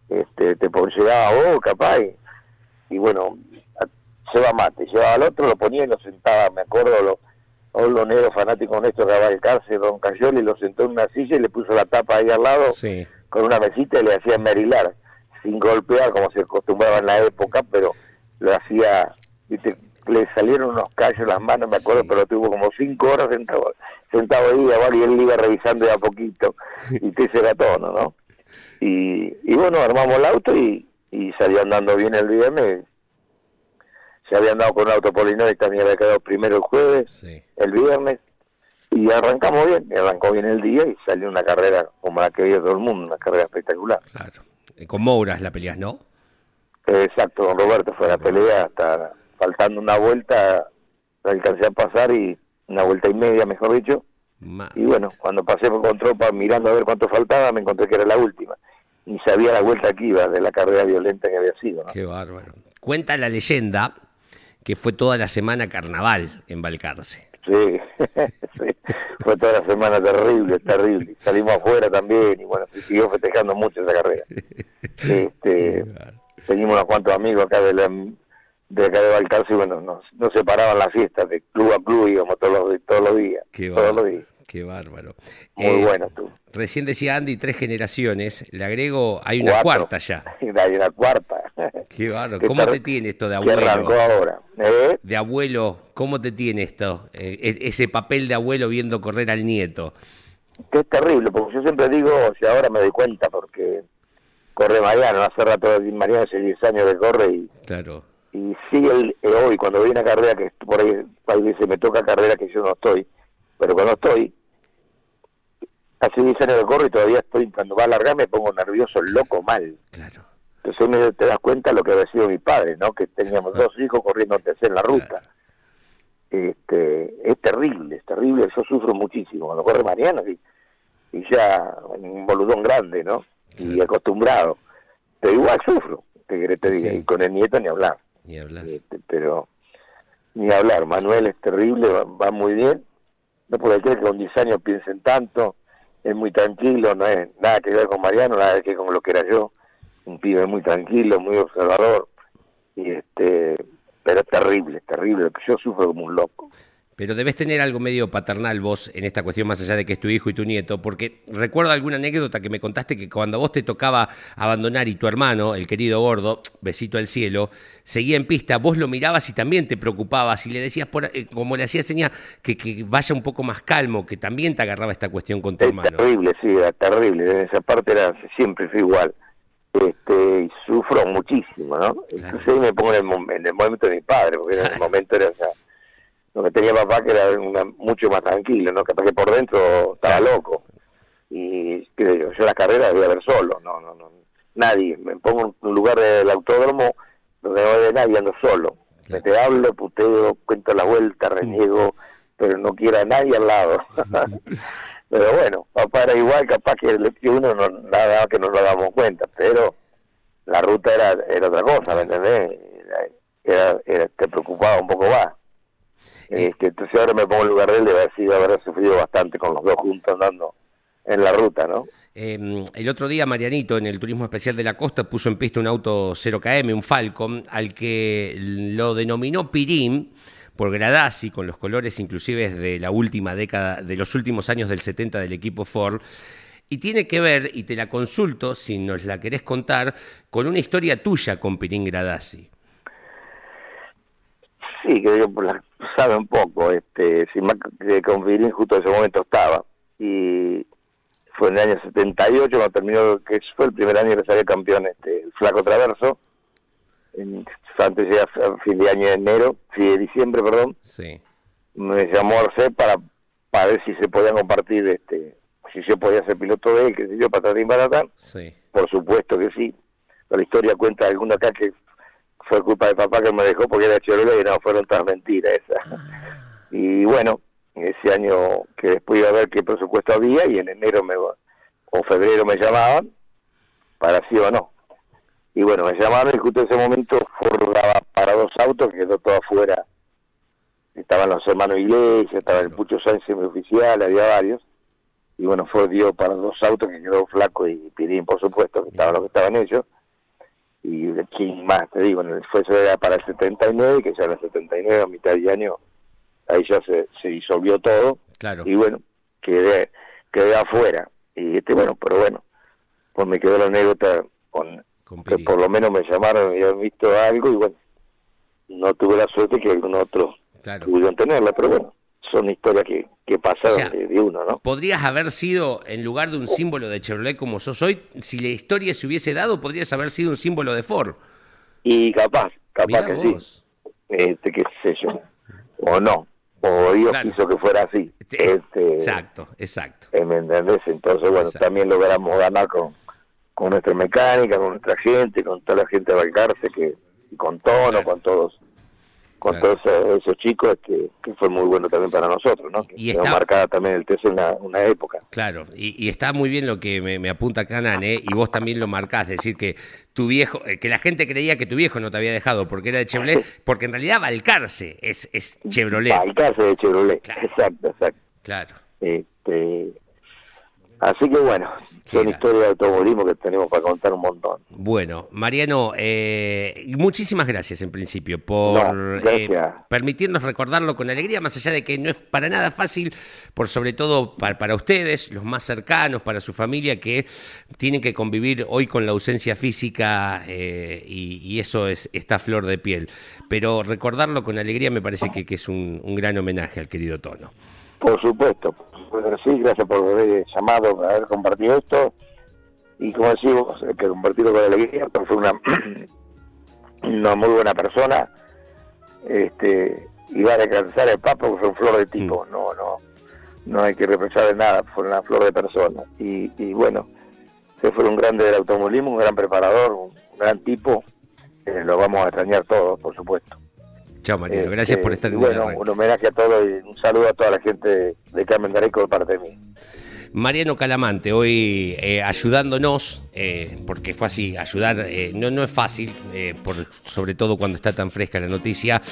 Este, te llegaba vos, capaz, y, bueno, lleva mate, llevaba al otro, lo ponía y lo sentaba, me acuerdo, lo, todos los negros fanáticos Néstor Cabalcarce, Don Cayoli, lo sentó en una silla y le puso la tapa ahí al lado Sí. con una mesita y le hacía merilar, sin golpear como se acostumbraba en la época, pero lo hacía, viste, le salieron unos callos en las manos, me acuerdo, Sí. pero tuvo como cinco horas sentado, sentado ahí, igual, y él iba revisando de a poquito, y te era tono, ¿no? Y, y bueno, armamos el auto y, y salió andando bien el viernes. Se había andado con un auto Polinor y también había quedado primero el jueves Sí. el viernes y arrancamos bien, y arrancó bien el día y salió una carrera como la que veía todo el mundo, una carrera espectacular. Claro. Eh, Con Mouras la peleas, ¿no? Eh, Exacto, don Roberto fue la pelea hasta faltando una vuelta, la alcancé a pasar y una vuelta y media, mejor dicho, y bueno, cuando pasé con tropa mirando a ver cuánto faltaba, me encontré que era la última. Ni sabía la vuelta que iba de la carrera violenta que había sido. ¿no? Qué bárbaro. Cuenta la leyenda que fue toda la semana carnaval en Balcarce. Sí, sí, fue toda la semana terrible, terrible. Salimos afuera también y bueno, se siguió festejando mucho esa carrera. Este, teníamos unos cuantos amigos acá de, la, de acá de Balcarce y bueno, nos, nos separaban las fiestas de club a club, íbamos todos los, todos los días. Qué todos los días. Qué bárbaro. Muy Eh, bueno tú. Recién decía Andy, tres generaciones. Le agrego, hay una Cuatro. cuarta ya. Hay una cuarta. Qué bárbaro. ¿Cómo te tiene esto de Que arrancó abuelo? ahora. ¿eh? De abuelo, ¿cómo te tiene esto? Eh, e- ese papel de abuelo viendo correr al nieto. que es terrible, porque yo siempre digo, o sea, ahora me doy cuenta, porque corre Mariano, hace rato Mariano hace 10 años que corre y, Claro. y sigue el, eh, hoy, cuando viene a carrera, que por ahí, hay veces me toca carrera que yo no estoy, pero cuando estoy, hace 10 años que corro y todavía estoy, cuando va a largar me pongo nervioso, loco, mal. Claro. Entonces me, te das cuenta lo que había sido mi padre, ¿no? Que teníamos dos hijos corriendo antes en la ruta. Este, es terrible, es terrible, yo sufro muchísimo cuando corre Mariano y, y ya un boludón grande, ¿no? Y acostumbrado. Pero igual sufro, te te diga, Sí. y con el nieto ni hablar. Ni hablar. Este, pero ni hablar, Manuel es terrible, va, va muy bien. No puede creer que con 10 años piensen tanto, es muy tranquilo, no es nada que ver con Mariano, nada que ver con lo que era yo. Un pibe muy tranquilo, muy observador, y este pero es terrible, terrible, yo sufro como un loco. Pero debes tener algo medio paternal vos en esta cuestión, más allá de que es tu hijo y tu nieto, porque recuerdo alguna anécdota que me contaste que cuando vos te tocaba abandonar y tu hermano, el querido gordo, besito al cielo, seguía en pista, vos lo mirabas y también te preocupabas y le decías, por, eh, como le hacías señal, que, que vaya un poco más calmo, que también te agarraba esta cuestión con tu Es hermano. terrible, sí, era terrible. En esa parte era siempre fue igual. Este, y sufro muchísimo, ¿no? Entonces ahí me pongo en el, mom- en el momento de mi padre, porque en el momento era, o sea, lo que tenía papá que era una- mucho más tranquilo, ¿no? Capaz que por dentro estaba loco. Y qué yo, yo las carreras debía ver solo, no, no, no. Nadie, me pongo en un lugar del autódromo donde no hay nadie, ando solo. Me te hablo, puteo, cuento la vuelta, reniego, pero no quiero a nadie al lado. pero bueno, papá era igual, capaz que, el- que uno no, nada que no nos damos cuenta, pero la ruta era, era otra cosa, ¿me entendés? Era- era- te preocupaba un poco más. Este, entonces ahora me pongo en lugar de él, haber sido haber sufrido bastante con los dos juntos andando en la ruta, ¿no? Eh, el otro día Marianito en el Turismo Especial de la Costa puso en pista un auto 0KM, un Falcon, al que lo denominó Pirín por Gradasi, con los colores inclusive de la última década, de los últimos años del 70 del equipo Ford. Y tiene que ver, y te la consulto si nos la querés contar, con una historia tuya con Pirín Gradasi. Sí, que yo la sabe un poco, este, sin más que con Pirín justo en ese momento estaba. Y fue en el año 78 cuando terminó, que fue el primer año que salió campeón este, el Flaco Traverso. En, antes de a fin de año de enero, sí, de diciembre, perdón, Sí, me llamó Arce para, para ver si se podían compartir, este, si yo podía ser piloto de él, que sé yo, para atrás. sí. Por supuesto que sí. La historia cuenta alguno acá que fue culpa de papá que me dejó porque era chorero y no, fueron todas mentiras esas. Y bueno, ese año que después iba a ver qué presupuesto había y en enero me, o febrero me llamaban para sí o no. Y bueno, me llamaron y justo en ese momento Ford daba para dos autos, que quedó todo afuera. Estaban los hermanos Iglesias, estaba el Pucho Sánchez, mi oficial, había varios. y bueno, fue dio para dos autos que quedó Flaco y Pirín, por supuesto, que estaban los que estaban ellos. Y de quién más, te digo, en el- fue eso era para el 79, que ya en el 79, a mitad de año, ahí ya se, se disolvió todo. Claro. Y bueno, quedé, quedé afuera. Y este, bueno, pero bueno, pues me quedó la anécdota con Con que por lo menos me llamaron y habían visto algo y bueno, no tuve la suerte que algún otro Claro. pudieron tenerla, pero bueno, son historias que, que pasaron O sea, de, de uno, ¿no? ¿Podrías haber sido, en lugar de un símbolo de Chevrolet como sos hoy, si la historia se hubiese dado, podrías haber sido un símbolo de Ford? Y capaz, capaz Mirá que vos. sí, este, qué sé yo, o no, o Dios Claro. quiso que fuera así. Es- Este, Exacto, exacto. eh, ¿Me entendés? Entonces, bueno, Exacto. también logramos ganar con, con nuestra mecánica, con nuestra gente, con toda la gente de Balcarce, que, y con Tono, Claro. con todos con Claro. todos esos, chicos, que, que fue muy bueno también para nosotros, ¿no? Y está- marcada también el TC una, una época. Claro, y, y está muy bien lo que me, me apunta Canan, ¿eh? y vos también lo marcás, es decir, que tu viejo, eh, que la gente creía que tu viejo no te había dejado porque era de Chevrolet, porque en realidad Balcarce es, es Chevrolet. Balcarce de Chevrolet, Claro. exacto, exacto. Claro. Este, así que bueno, son historias de automovilismo que tenemos para contar un montón. Bueno, Mariano, eh, muchísimas gracias en principio por No, eh, permitirnos recordarlo con alegría, más allá de que no es para nada fácil, por sobre todo para, para ustedes, los más cercanos, para su familia, que tienen que convivir hoy con la ausencia física eh, y, y eso es esta flor de piel. Pero recordarlo con alegría me parece que, que es un, un gran homenaje al querido Tono. Por supuesto, sí, gracias por haber llamado, por haber compartido esto. Y como decimos, que compartirlo con alegría, pero fue una, una muy buena persona. Este, y va a alcanzar el papo, que fue un flor de tipo, no, no, no hay que reprochar de nada, fue una flor de persona. Y, y bueno, se fue un grande del automovilismo, un gran preparador, un, un gran tipo, eh, lo vamos a extrañar todos, por supuesto. Chao, Mariano, gracias por estar en el Bueno, arranque. un homenaje a todos y un saludo a toda la gente de, Carmen Dareco de parte de mí. Mariano Calamante, hoy eh, ayudándonos, eh, porque fue así, ayudar eh, no, no es fácil, sobre todo cuando está tan fresca la noticia,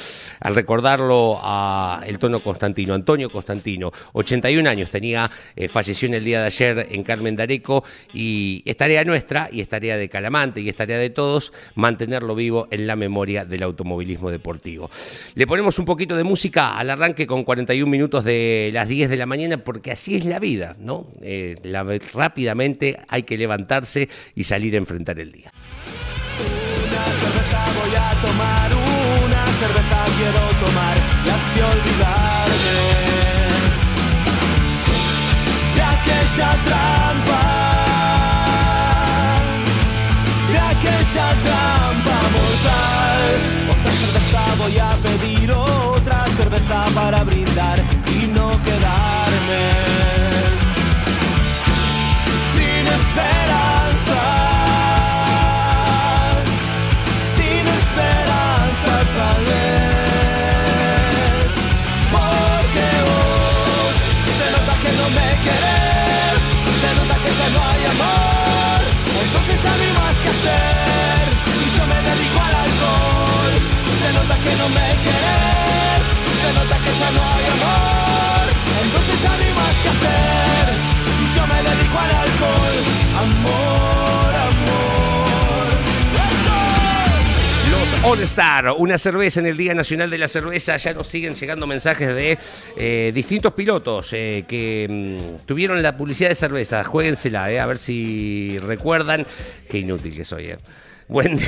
al recordarlo a el tono Constantino, Antonio Constantino, 81 años tenía, falleció en el día de ayer en Carmen Dareco y es tarea nuestra y es tarea de Calamante y es tarea de todos mantenerlo vivo en la memoria del automovilismo deportivo. Le ponemos un poquito de música al arranque con 41 minutos de las 10 de la mañana porque así es la vida, ¿no? Eh, la- rápidamente hay que levantarse y salir a enfrentar el día. Una cerveza voy a tomar, una cerveza quiero tomar y así olvidarme de aquella trampa, de aquella trampa mortal. Otra cerveza voy a pedir, otra cerveza para brindar All Star, una cerveza en el Día Nacional de la Cerveza. Ya nos siguen llegando mensajes de eh, distintos pilotos eh, que mm, tuvieron la publicidad de cerveza. Juéguensela, eh, a ver si recuerdan. Qué inútil que soy. eh. Buen,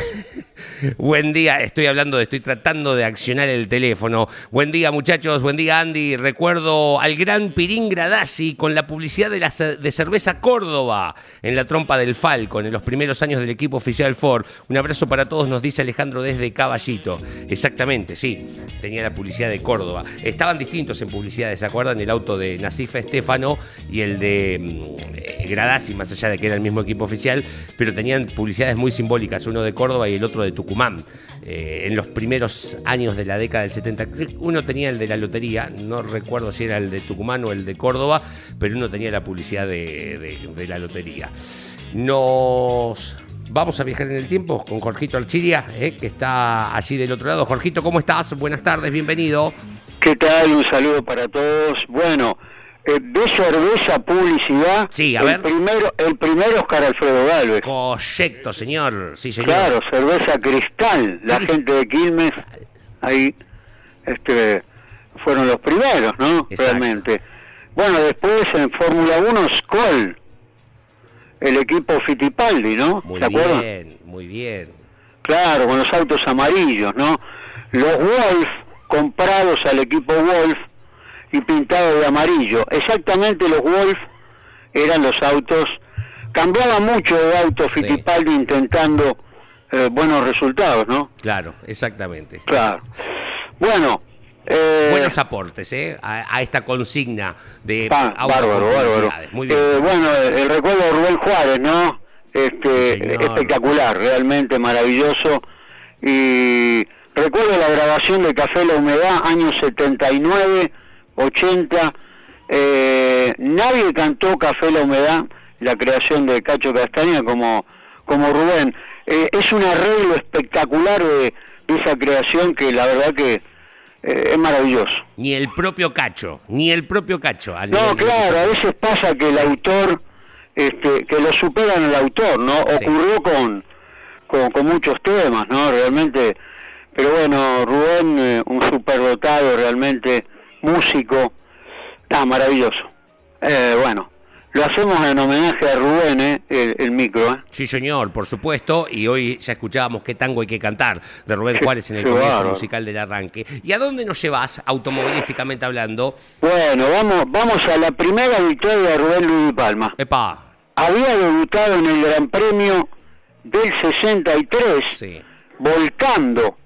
buen día, estoy hablando de, estoy tratando de accionar el teléfono. Buen día muchachos, buen día Andy. Recuerdo al gran Pirín Gradasi con la publicidad de, la, de cerveza Córdoba en la trompa del Falcon en los primeros años del equipo oficial Ford. Un abrazo para todos, nos dice Alejandro desde Caballito. Exactamente, sí, tenía la publicidad de Córdoba. Estaban distintos en publicidades, ¿se acuerdan? El auto de Nasifa Estefano y el de mm, eh, Gradasi, más allá de que era el mismo equipo oficial, pero tenían publicidades muy simbólicas, uno de Córdoba y el otro de Tucumán. Eh, en los primeros años de la década del 70, creo que uno tenía el de la lotería, no recuerdo si era el de Tucumán o el de Córdoba, pero uno tenía la publicidad de la lotería. Nos vamos a viajar en el tiempo con Jorgito Archiria, eh, que está allí del otro lado. Jorgito, ¿cómo estás? Buenas tardes, bienvenido. ¿Qué tal? Un saludo para todos. Bueno, eh, de cerveza publicidad. Sí, a el ver. Primero, el primero Oscar Alfredo Galvez. Correcto, señor. Sí, señor. Claro, cerveza cristal. La gente de Quilmes, ahí, este, fueron los primeros, ¿no? Exacto. Realmente. Bueno, después en Fórmula 1, Skoll, el equipo Fittipaldi, ¿no? Muy ¿Se acuerdan? bien, muy bien. Claro, con los autos amarillos, ¿no? Los Wolf, comprados al equipo Wolf y pintados de amarillo. Exactamente los Wolf eran los autos. Cambiaba mucho de auto Sí. Fittipaldi intentando eh, buenos resultados, ¿no? Claro, exactamente. Claro. Bueno. eh, Buenos aportes, ¿eh? A, a esta consigna de pa- con bárbaro, bárbaro. publicidades. Muy bien. Eh, bueno, el, el recuerdo de Rubén Juárez, ¿no? Este, Sí, espectacular, realmente maravilloso. Y recuerdo la grabación de Café La Humedad, años 79, 80. Eh, nadie cantó Café La Humedad, la creación de Cacho Castaña, como, como Rubén. Eh, es un arreglo espectacular de, de esa creación que la verdad que eh, es maravilloso. Ni el propio Cacho, ni el propio Cacho. No, claro, a veces pasa que el autor, este, que lo superan el autor, ¿no? Sí. Ocurrió con, con, con muchos temas, ¿no? Realmente, pero bueno, Rubén, eh, un superdotado, realmente, músico, está maravilloso. Eh, bueno, lo hacemos en homenaje a Rubén, ¿eh? El, el micro, ¿eh? Sí, señor, por supuesto. Y hoy ya escuchábamos qué tango hay que cantar de Rubén Juárez en el comienzo musical del arranque. ¿Y a dónde nos llevas, automovilísticamente hablando? Bueno, vamos, vamos a la primera victoria de Rubén Luis Palma. Epa, Había debutado en el Gran Premio del 63. sí, volcando.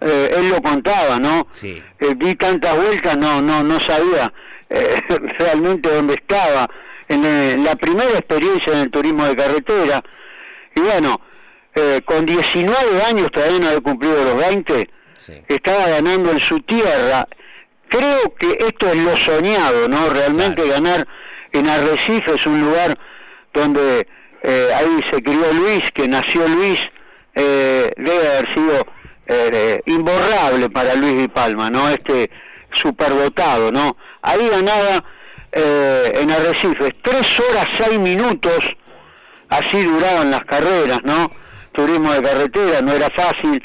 Eh, él lo contaba, ¿no? sí. Eh, di tantas vueltas, no, no, no sabía eh, realmente dónde estaba. En, eh, en la primera experiencia en el turismo de carretera. Y bueno, eh, con 19 años todavía no había cumplido los 20, Sí. estaba ganando en su tierra. Creo que esto es lo soñado, ¿no? Realmente Claro. ganar en Arrecife es un lugar donde eh, ahí se crió Luis, que nació Luis, debe haber sido eh, imborrable para Luis Di Palma, ¿no? Este superdotado, ¿no? Ahí ganaba eh, en Arrecife tres horas seis minutos, así duraban las carreras, ¿no? Turismo de carretera, no era fácil,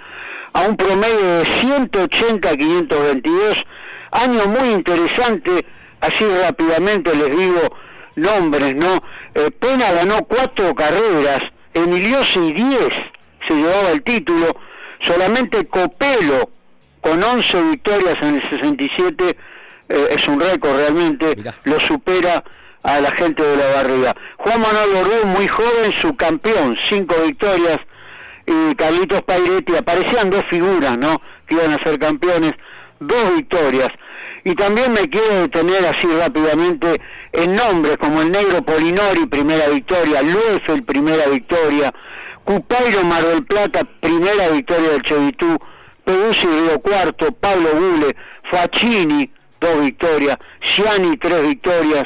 a un promedio de 180 a 522, año muy interesante, así rápidamente les digo nombres, ¿no? Eh, Pena ganó cuatro carreras, Emiliosi 10 se llevaba el título, solamente Copelo con 11 victorias en el 67 eh, es un récord realmente, Mirá. lo supera a la gente de la barriga. Juan Manuel Borrell, muy joven, su campeón, cinco victorias, y Carlitos Pairetti, aparecían dos figuras, ¿no? Que iban a ser campeones, dos victorias. Y también me quiero detener así rápidamente en nombres como el Negro Polinori, primera victoria, Luefel, primera victoria, Cupairo Mar del Plata, primera victoria del Chevitú, Peduzzi Río Cuarto, Pablo Gule, Facchini, dos victorias, Ciani, tres victorias,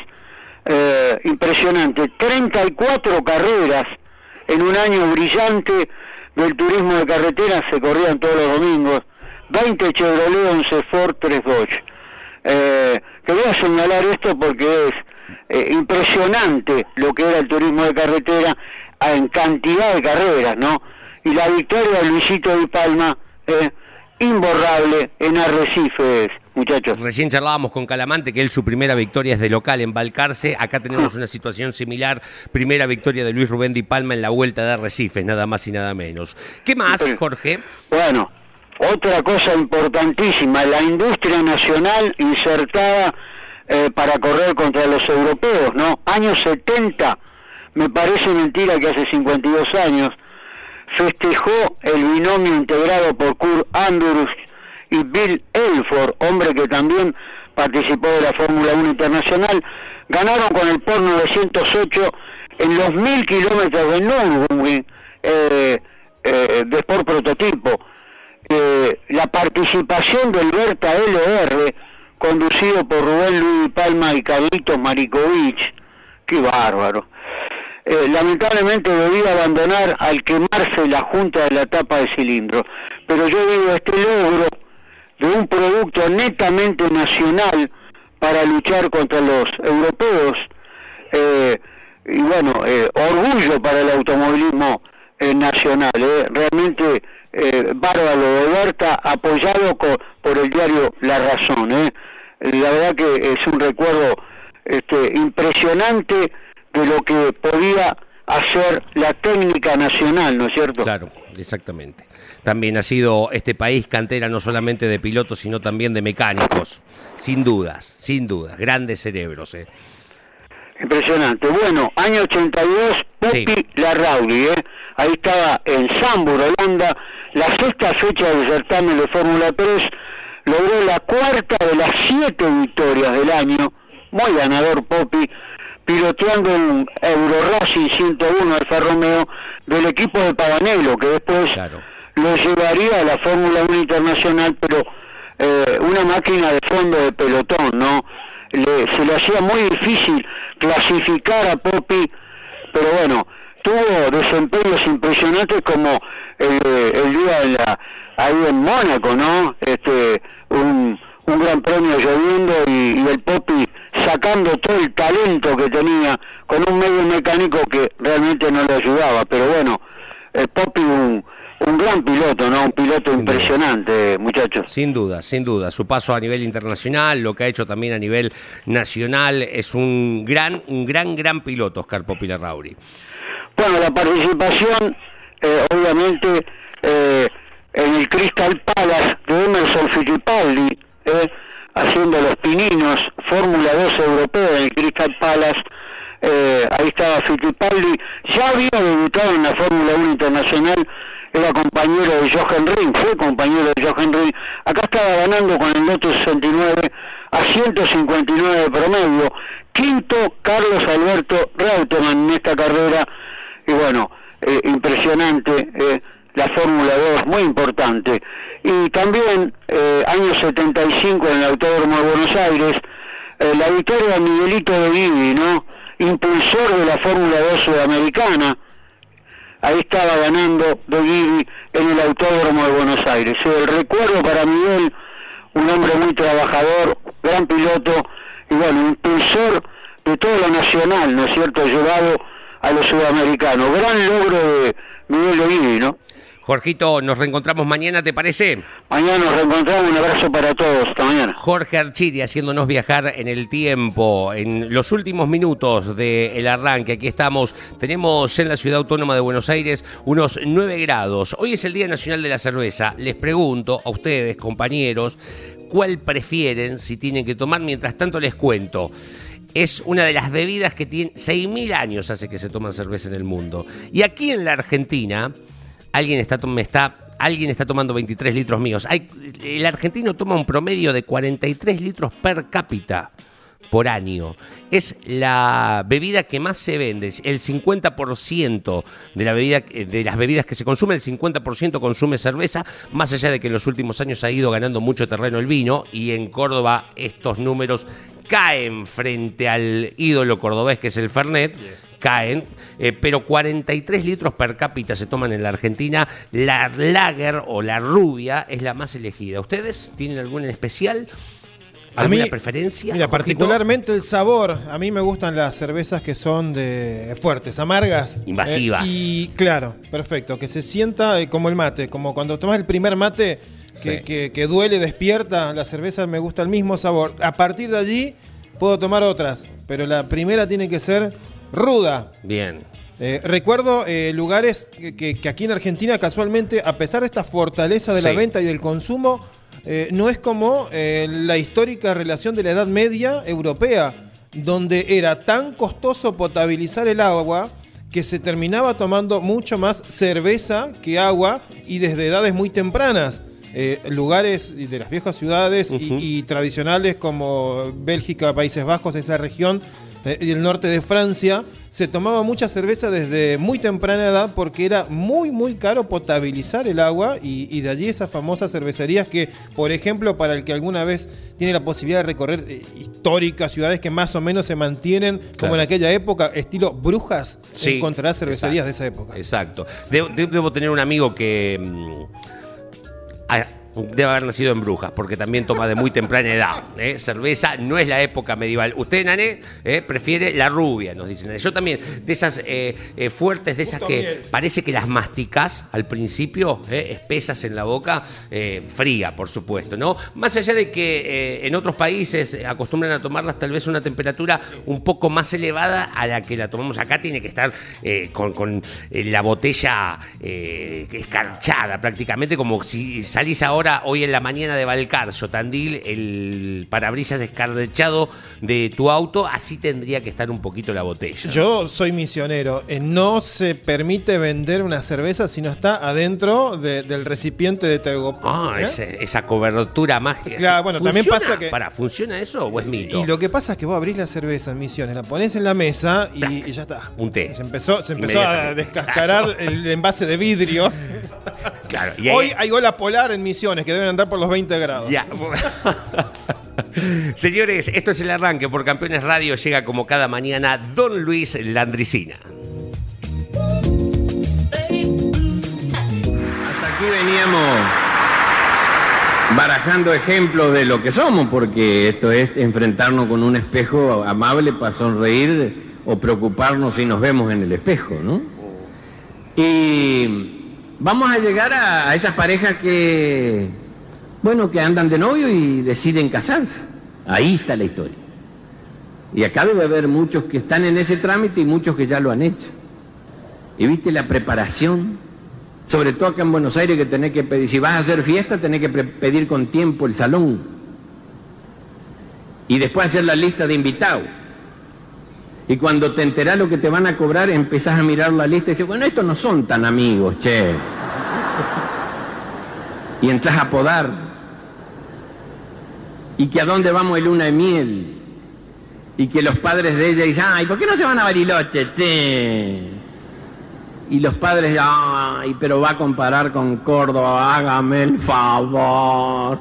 eh, impresionante, 34 carreras en un año brillante del turismo de carretera, se corrían todos los domingos, 20 Chevrolet, 11 Ford, 3 Dodge. Eh, quería señalar esto porque es eh, impresionante lo que era el turismo de carretera en cantidad de carreras, ¿no? Y la victoria de Luisito Di Palma, eh, imborrable en Arrecifes, muchachos. Recién charlábamos con Calamante que él su primera victoria es de local en Balcarce. Acá tenemos una situación similar. Primera victoria de Luis Rubén Di Palma en la vuelta de Arrecife, nada más y nada menos. ¿Qué más. Jorge? Bueno, otra cosa importantísima, la industria nacional insertada eh, para correr contra los europeos, ¿no? Años 70, me parece mentira que hace 52 años, festejó el binomio integrado por Kurt Andrews y Bill Elford, hombre que también participó de la Fórmula 1 Internacional, ganaron con el por 908 en los mil kilómetros de Nürburgring eh, eh, de Sport Prototipo. Eh, la participación del Berta LR, conducido por Rubén Luis Palma y Carlitos Marikovic, qué bárbaro. Eh, lamentablemente debía abandonar al quemarse la junta de la tapa de cilindro. Pero yo digo, este logro de un producto netamente nacional para luchar contra los europeos. Eh, y bueno, eh, orgullo para el automovilismo eh, nacional. eh. Realmente bárbaro de Berta, apoyado co- por el diario La Razón. La verdad que es un recuerdo este, impresionante de lo que podía hacer la técnica nacional, ¿no es cierto? Claro, exactamente. También ha sido este país cantera no solamente de pilotos, sino también de mecánicos. Sin dudas, sin dudas. Grandes cerebros. ¿eh? Impresionante. Bueno, año 82, Poppy Sí. Larrauri, ¿eh? Ahí estaba en Zambur, Holanda, la sexta fecha del certamen de Fórmula 3, logró la cuarta de las siete victorias del año, muy ganador Poppy, piloteando un Euro Racing 101 Alfa Romeo del equipo de Pavanello, que después Claro. lo llevaría a la Fórmula 1 Internacional, pero eh, una máquina de fondo de pelotón, ¿no? Le- se le hacía muy difícil clasificar a Poppy, pero bueno, tuvo desempeños impresionantes como el, el día de la, ahí en Mónaco, ¿no? Este, un, un gran premio lloviendo y, y el Poppy sacando todo el talento que tenía con un medio mecánico que realmente no le ayudaba, pero bueno, el Poppy un, un gran piloto, ¿no? Un piloto impresionante, muchachos. Sin duda, sin duda. Su paso a nivel internacional, lo que ha hecho también a nivel nacional, es un gran, un gran, gran piloto, Oscar Popi Larrauri. Bueno, la participación, eh, obviamente, eh, en el Crystal Palace de Emerson Fittipaldi, eh, haciendo los pininos, Fórmula 2 europea en el Crystal Palace, eh, ahí estaba Fittipaldi, ya había debutado en la Fórmula 1 internacional, era compañero de Jochen Ring, fue compañero de Jochen Ring, acá estaba ganando con el Lotus 69 a 159 de promedio, quinto Carlos Alberto Reutemann en esta carrera, y bueno, eh, impresionante, eh, la Fórmula 2, muy importante. Y también, eh, año 75 en el Autódromo de Buenos Aires, eh, la victoria de Miguelito de Vivi, ¿no? Impulsor de la Fórmula 2 sudamericana, ahí estaba ganando de Vivi en el Autódromo de Buenos Aires. El recuerdo para Miguel, un hombre muy trabajador, gran piloto, y bueno, impulsor de todo lo nacional, ¿no es cierto?, llevado a los sudamericanos. Gran logro de Miguel de Vivi, ¿no? Jorgito, nos reencontramos mañana, ¿te parece? Mañana nos reencontramos, un abrazo para todos, hasta mañana. Jorge Archiri haciéndonos viajar en el tiempo, en los últimos minutos del arranque. Aquí estamos, tenemos en la ciudad autónoma de Buenos Aires unos 9 grados. Hoy es el Día Nacional de la Cerveza. Les pregunto a ustedes, compañeros, ¿cuál prefieren si tienen que tomar? Mientras tanto les cuento. Es una de las bebidas que tiene 6.000 años hace que se toman cerveza en el mundo. Y aquí en la Argentina, alguien está, me está, alguien está tomando 23 litros míos. El argentino toma un promedio de 43 litros per cápita por año. Es la bebida que más se vende. El 50% de, la bebida, de las bebidas que se consumen, el 50% consume cerveza, más allá de que en los últimos años ha ido ganando mucho terreno el vino y en Córdoba estos números caen frente al ídolo cordobés que es el Fernet caen, eh, pero 43 litros per cápita se toman en la Argentina. La lager o la rubia es la más elegida. ¿Ustedes tienen alguna en especial? ¿Alguna preferencia? Mira, particularmente el sabor. A mí me gustan las cervezas que son de fuertes, amargas. Invasivas. Eh, y claro, perfecto. Que se sienta eh, como el mate, como cuando tomas el primer mate que, Sí. que- que duele, despierta. La cerveza me gusta el mismo sabor. A partir de allí puedo tomar otras, pero la primera tiene que ser ruda. Bien. Eh, recuerdo eh, lugares que, aquí en Argentina casualmente, a pesar de esta fortaleza de la venta y del consumo, eh, no es como la histórica relación de la Edad Media europea, donde era tan costoso potabilizar el agua que se terminaba tomando mucho más cerveza que agua y desde edades muy tempranas. Eh, lugares de las viejas ciudades y- tradicionales como Bélgica, Países Bajos, esa región eh, y el norte de Francia, se tomaba mucha cerveza desde muy temprana edad porque era muy, muy caro potabilizar el agua y, y de allí esas famosas cervecerías que, por ejemplo, para el que alguna vez tiene la posibilidad de recorrer eh, históricas ciudades que más o menos se mantienen Claro. como en aquella época, estilo brujas, Sí, encontrará cervecerías exacto, de esa época. Exacto. Debo, de- debo tener un amigo que mm, ha, Debe haber nacido en Brujas, porque también toma de muy temprana edad. ¿eh? Cerveza no es la época medieval. Usted, Nané, ¿eh? prefiere la rubia, nos dicen. Yo también, de esas eh, fuertes, de esas que parece que las masticás al principio, espesas en la boca, fría, por supuesto, ¿no? Más allá de que en otros países acostumbran a tomarlas tal vez a una temperatura un poco más elevada a la que la tomamos acá, tiene que estar con, con, la botella escarchada prácticamente, como si salís ahora, hoy en la mañana de Valcarzo, Tandil, el parabrisas escarchado de tu auto, así tendría que estar un poquito la botella. Yo soy misionero. Eh, No se permite vender una cerveza si no está adentro de- del recipiente de tergopor. Ah, ¿eh? ese- esa cobertura mágica. Claro, bueno, también pasa que- Para, ¿funciona eso o es mito? Y lo que pasa es que vos abrís la cerveza en Misiones, la pones en la mesa y, y ya está. Un té. Se empezó, se empezó a descascarar el envase de vidrio. Claro, y ahí- Hoy hay ola polar en Misiones que deben andar por los 20 grados. Ya. Señores, esto es el arranque por Campeones Radio. Llega como cada mañana Don Luis Landricina. Hasta aquí veníamos barajando ejemplos de lo que somos, porque esto es enfrentarnos con un espejo amable para sonreír o preocuparnos si nos vemos en el espejo, ¿no? Y vamos a llegar a, esas parejas que, bueno, que andan de novio y deciden casarse. Ahí está la historia. Y acá debe haber muchos que están en ese trámite y muchos que ya lo han hecho. Y viste la preparación, sobre todo acá en Buenos Aires que tenés que pedir, si vas a hacer fiesta tenés que pedir con tiempo el salón. Y después hacer la lista de invitados. Y cuando te enterás lo que te van a cobrar, empezás a mirar la lista y dices, bueno, estos no son tan amigos, che. Y entras a podar. Y que a dónde vamos el luna de miel. Y que los padres de ella dicen, ay, ¿por qué no se van a Bariloche, che? Y los padres, ay, pero va a comparar con Córdoba, hágame el favor.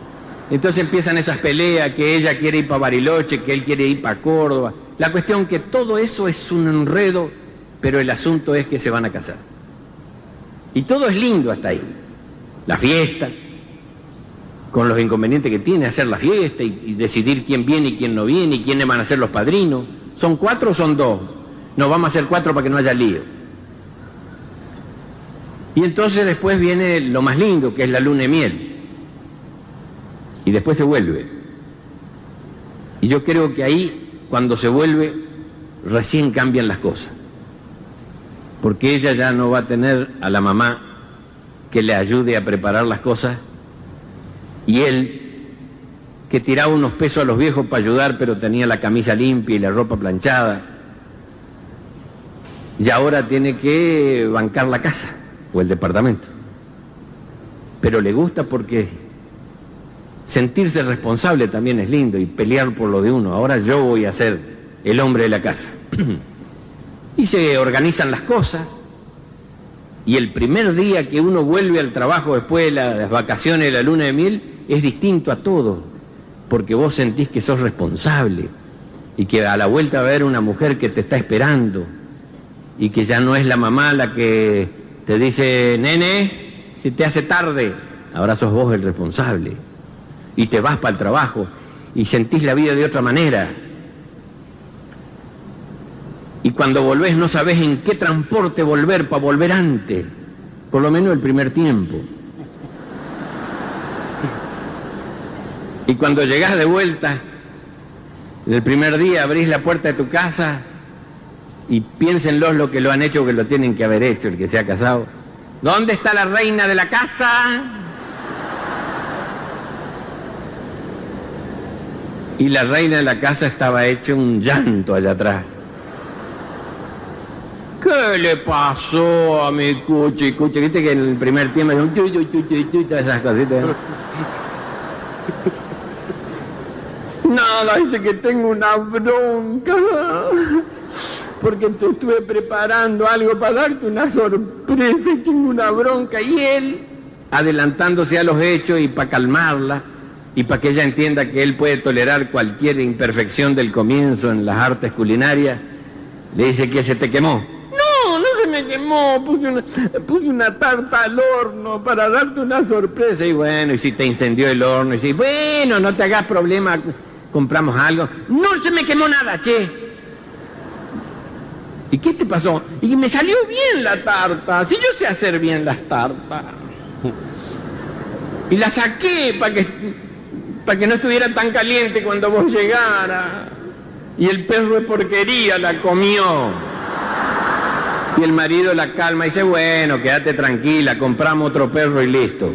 Entonces empiezan esas peleas, que ella quiere ir para Bariloche, que él quiere ir para Córdoba. La cuestión que todo eso es un enredo, pero el asunto es que se van a casar. Y todo es lindo hasta ahí. La fiesta, con los inconvenientes que tiene hacer la fiesta y, y decidir quién viene y quién no viene y quiénes van a ser los padrinos. ¿Son cuatro o son dos? No, vamos a hacer cuatro para que no haya lío. Y entonces después viene lo más lindo, que es la luna de miel. Y después se vuelve. Y yo creo que ahí, cuando se vuelve, recién cambian las cosas. Porque ella ya no va a tener a la mamá que le ayude a preparar las cosas. Y él, que tiraba unos pesos a los viejos para ayudar, pero tenía la camisa limpia y la ropa planchada. Y ahora tiene que bancar la casa o el departamento. Pero le gusta porque sentirse responsable también es lindo y pelear por lo de uno. Ahora yo voy a ser el hombre de la casa. y se organizan las cosas. Y el primer día que uno vuelve al trabajo después de las vacaciones de la luna de miel es distinto a todo. Porque vos sentís que sos responsable y que a la vuelta va a haber una mujer que te está esperando y que ya no es la mamá la que te dice, nene, si te hace tarde, ahora sos vos el responsable. Y te vas para el trabajo y sentís la vida de otra manera. Y cuando volvés no sabés en qué transporte volver para volver antes, por lo menos el primer tiempo. Y cuando llegás de vuelta, el primer día abrís la puerta de tu casa y piénsenlos lo que lo han hecho, que lo tienen que haber hecho, el que se ha casado. ¿Dónde está la reina de la casa? Y la reina de la casa estaba hecho un llanto allá atrás. ¿Qué le pasó a mi cuchi? Cuchi, viste que en el primer tiempo tu, tu, tu, todas esas cositas. Nada, dice que tengo una bronca. Porque te estuve preparando algo para darte una sorpresa y tengo una bronca. Y él, adelantándose a los hechos y para calmarla, y para que ella entienda que él puede tolerar cualquier imperfección del comienzo en las artes culinarias, le dice que se te quemó. No, no se me quemó, puse una tarta al horno para darte una sorpresa. Y bueno, y si te incendió el horno, y si, bueno, no te hagas problema, compramos algo. No se me quemó nada, che. ¿Y qué te pasó? Y me salió bien la tarta, si yo sé hacer bien las tartas. Y la saqué para que, para que no estuviera tan caliente cuando vos llegara. Y el perro de porquería la comió. Y el marido la calma y dice, bueno, quédate tranquila, compramos otro perro y listo.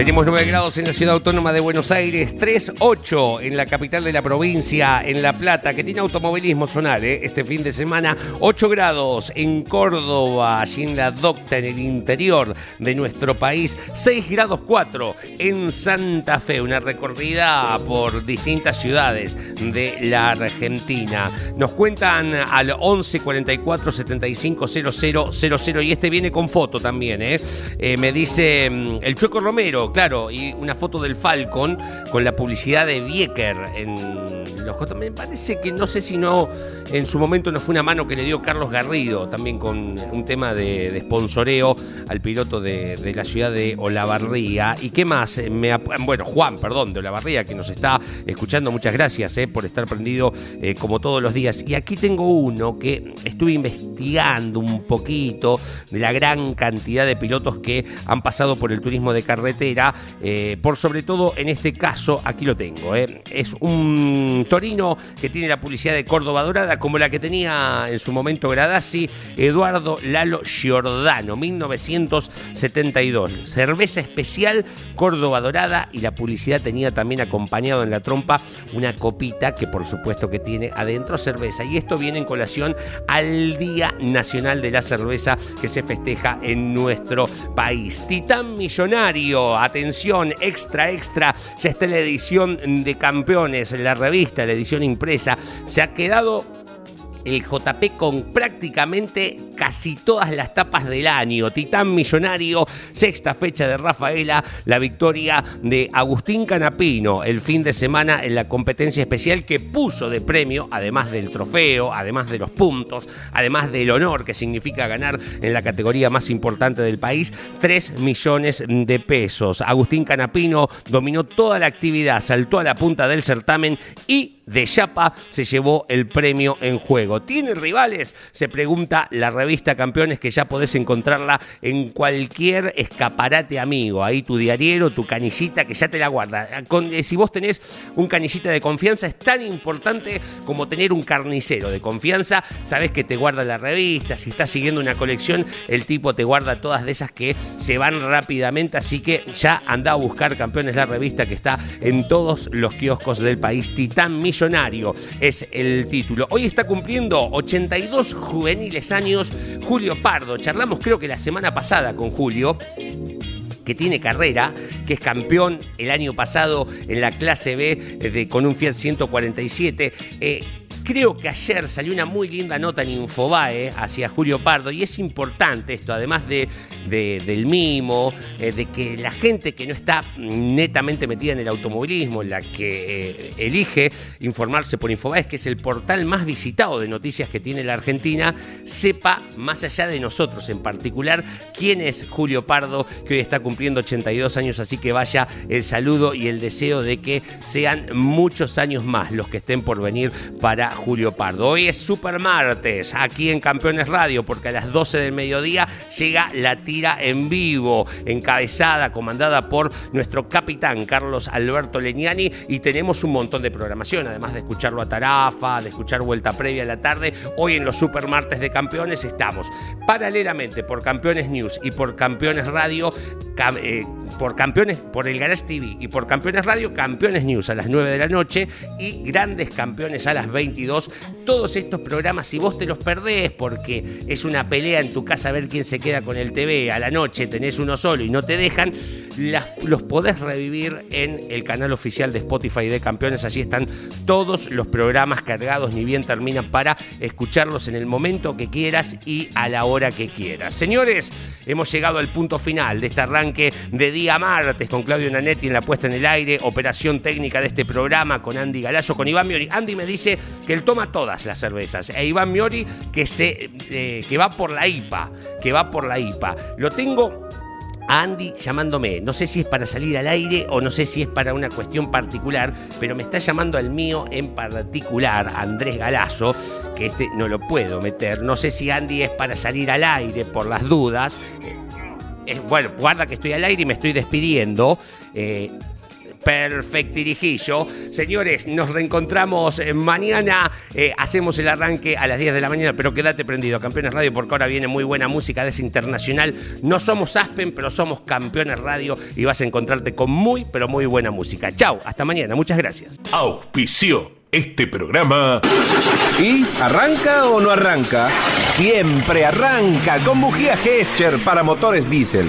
Tenemos 9 grados en la ciudad autónoma de Buenos Aires, 3.8 en la capital de la provincia, en La Plata, que tiene automovilismo zonal ¿eh? este fin de semana, 8 grados en Córdoba, allí en la Docta, en el interior de nuestro país, 6 grados 4 en Santa Fe, una recorrida por distintas ciudades de la Argentina. Nos cuentan al 11 44 75 00 y este viene con foto también, ¿eh? Eh, me dice mm, el Chueco Romero, claro, y una foto del Falcon con la publicidad de Vieker en los costos. Me parece que no sé si no en su momento no fue una mano que le dio Carlos Garrido, también con un tema de, de sponsoreo al piloto de, la ciudad de Olavarría. ¿Y qué más? Eh, Me bueno, Juan, perdón, de Olavarría, que nos está escuchando. Muchas gracias eh, por estar prendido eh, como todos los días. Y aquí tengo uno que estuve investigando un poquito de la gran cantidad de pilotos que han pasado por el turismo de eh, por sobre todo en este caso, aquí lo tengo, eh, es un Torino que tiene la publicidad de Córdoba Dorada, como la que tenía en su momento Gradasi, Eduardo Lalo Giordano, 1972. Cerveza especial Córdoba Dorada y la publicidad tenía también acompañado en la trompa una copita que por supuesto que tiene adentro cerveza. Y esto viene en colación al Día Nacional de la Cerveza que se festeja en nuestro país. Titán Millonario, atención, extra, extra, ya está la edición de campeones, la revista, la edición impresa, se ha quedado el JP con prácticamente casi todas las tapas del año. Titán Millonario, sexta fecha de Rafaela, la victoria de Agustín Canapino el fin de semana en la competencia especial que puso de premio, además del trofeo, además de los puntos, además del honor que significa ganar en la categoría más importante del país, 3 millones de pesos. Agustín Canapino dominó toda la actividad, saltó a la punta del certamen y de Chapa se llevó el premio en juego. ¿Tiene rivales? Se pregunta la revista Campeones que ya podés encontrarla en cualquier escaparate amigo. Ahí tu diariero, tu canillita que ya te la guarda. Eh, si vos tenés un canillita de confianza es tan importante como tener un carnicero de confianza. Sabés que te guarda la revista. Si estás siguiendo una colección, el tipo te guarda todas de esas que se van rápidamente. Así que ya anda a buscar Campeones la revista que está en todos los kioscos del país. Titán Millonario es el título. Hoy está cumpliendo 82 juveniles años Julio Pardo. Charlamos creo que la semana pasada con Julio que tiene carrera, que es campeón el año pasado en la clase B eh, de, con un Fiat 147. Eh, Creo que ayer salió una muy linda nota en Infobae hacia Julio Pardo y es importante esto, además de, de- del mimo, eh, de que la gente que no está netamente metida en el automovilismo, la que eh, elige informarse por Infobae, que es el portal más visitado de noticias que tiene la Argentina, sepa más allá de nosotros en particular quién es Julio Pardo, que hoy está cumpliendo 82 años, así que vaya el saludo y el deseo de que sean muchos años más los que estén por venir para Julio Pardo. Hoy es Super Martes, aquí en Campeones Radio, porque a las 12 del mediodía llega la tira en vivo, encabezada, comandada por nuestro capitán Carlos Alberto Leñani, y tenemos un montón de programación, además de escucharlo a Tarafa, de escuchar Vuelta Previa a la tarde. Hoy en los Super Martes de Campeones estamos paralelamente por Campeones News y por Campeones Radio. eh, por campeones, por el Garage TV y por Campeones Radio, Campeones News a las 9 de la noche y Grandes Campeones a las 22. Todos estos programas, si vos te los perdés porque es una pelea en tu casa a ver quién se queda con el TV, a la noche tenés uno solo y no te dejan, los podés revivir en el canal oficial de Spotify de Campeones. Allí están todos los programas cargados, ni bien terminan para escucharlos en el momento que quieras y a la hora que quieras. Señores, hemos llegado al punto final de este arranque de día martes con Claudio Nanetti en la puesta en el aire, operación técnica de este programa con Andy Galayo, con Iván Miori. Andy me dice él toma todas las cervezas. E Iván Miori que, se, eh, que va por la IPA, que va por la IPA. Lo tengo a Andy llamándome. No sé si es para salir al aire o no sé si es para una cuestión particular, pero me está llamando al mío en particular, Andrés Galazo, que este no lo puedo meter. No sé si Andy es para salir al aire por las dudas. Eh, eh, bueno, guarda que estoy al aire y me estoy despidiendo. Perfectirijillo. Señores, nos reencontramos eh, mañana. Eh, hacemos el arranque a las 10 de la mañana, pero quédate prendido. Campeones Radio, porque ahora viene muy buena música de ese internacional. No somos Aspen, pero somos Campeones Radio y vas a encontrarte con muy, pero muy buena música. Chau, hasta mañana. Muchas gracias. Auspició este programa. ¿Y arranca o no arranca? Siempre arranca con bujía Gescher para motores diésel.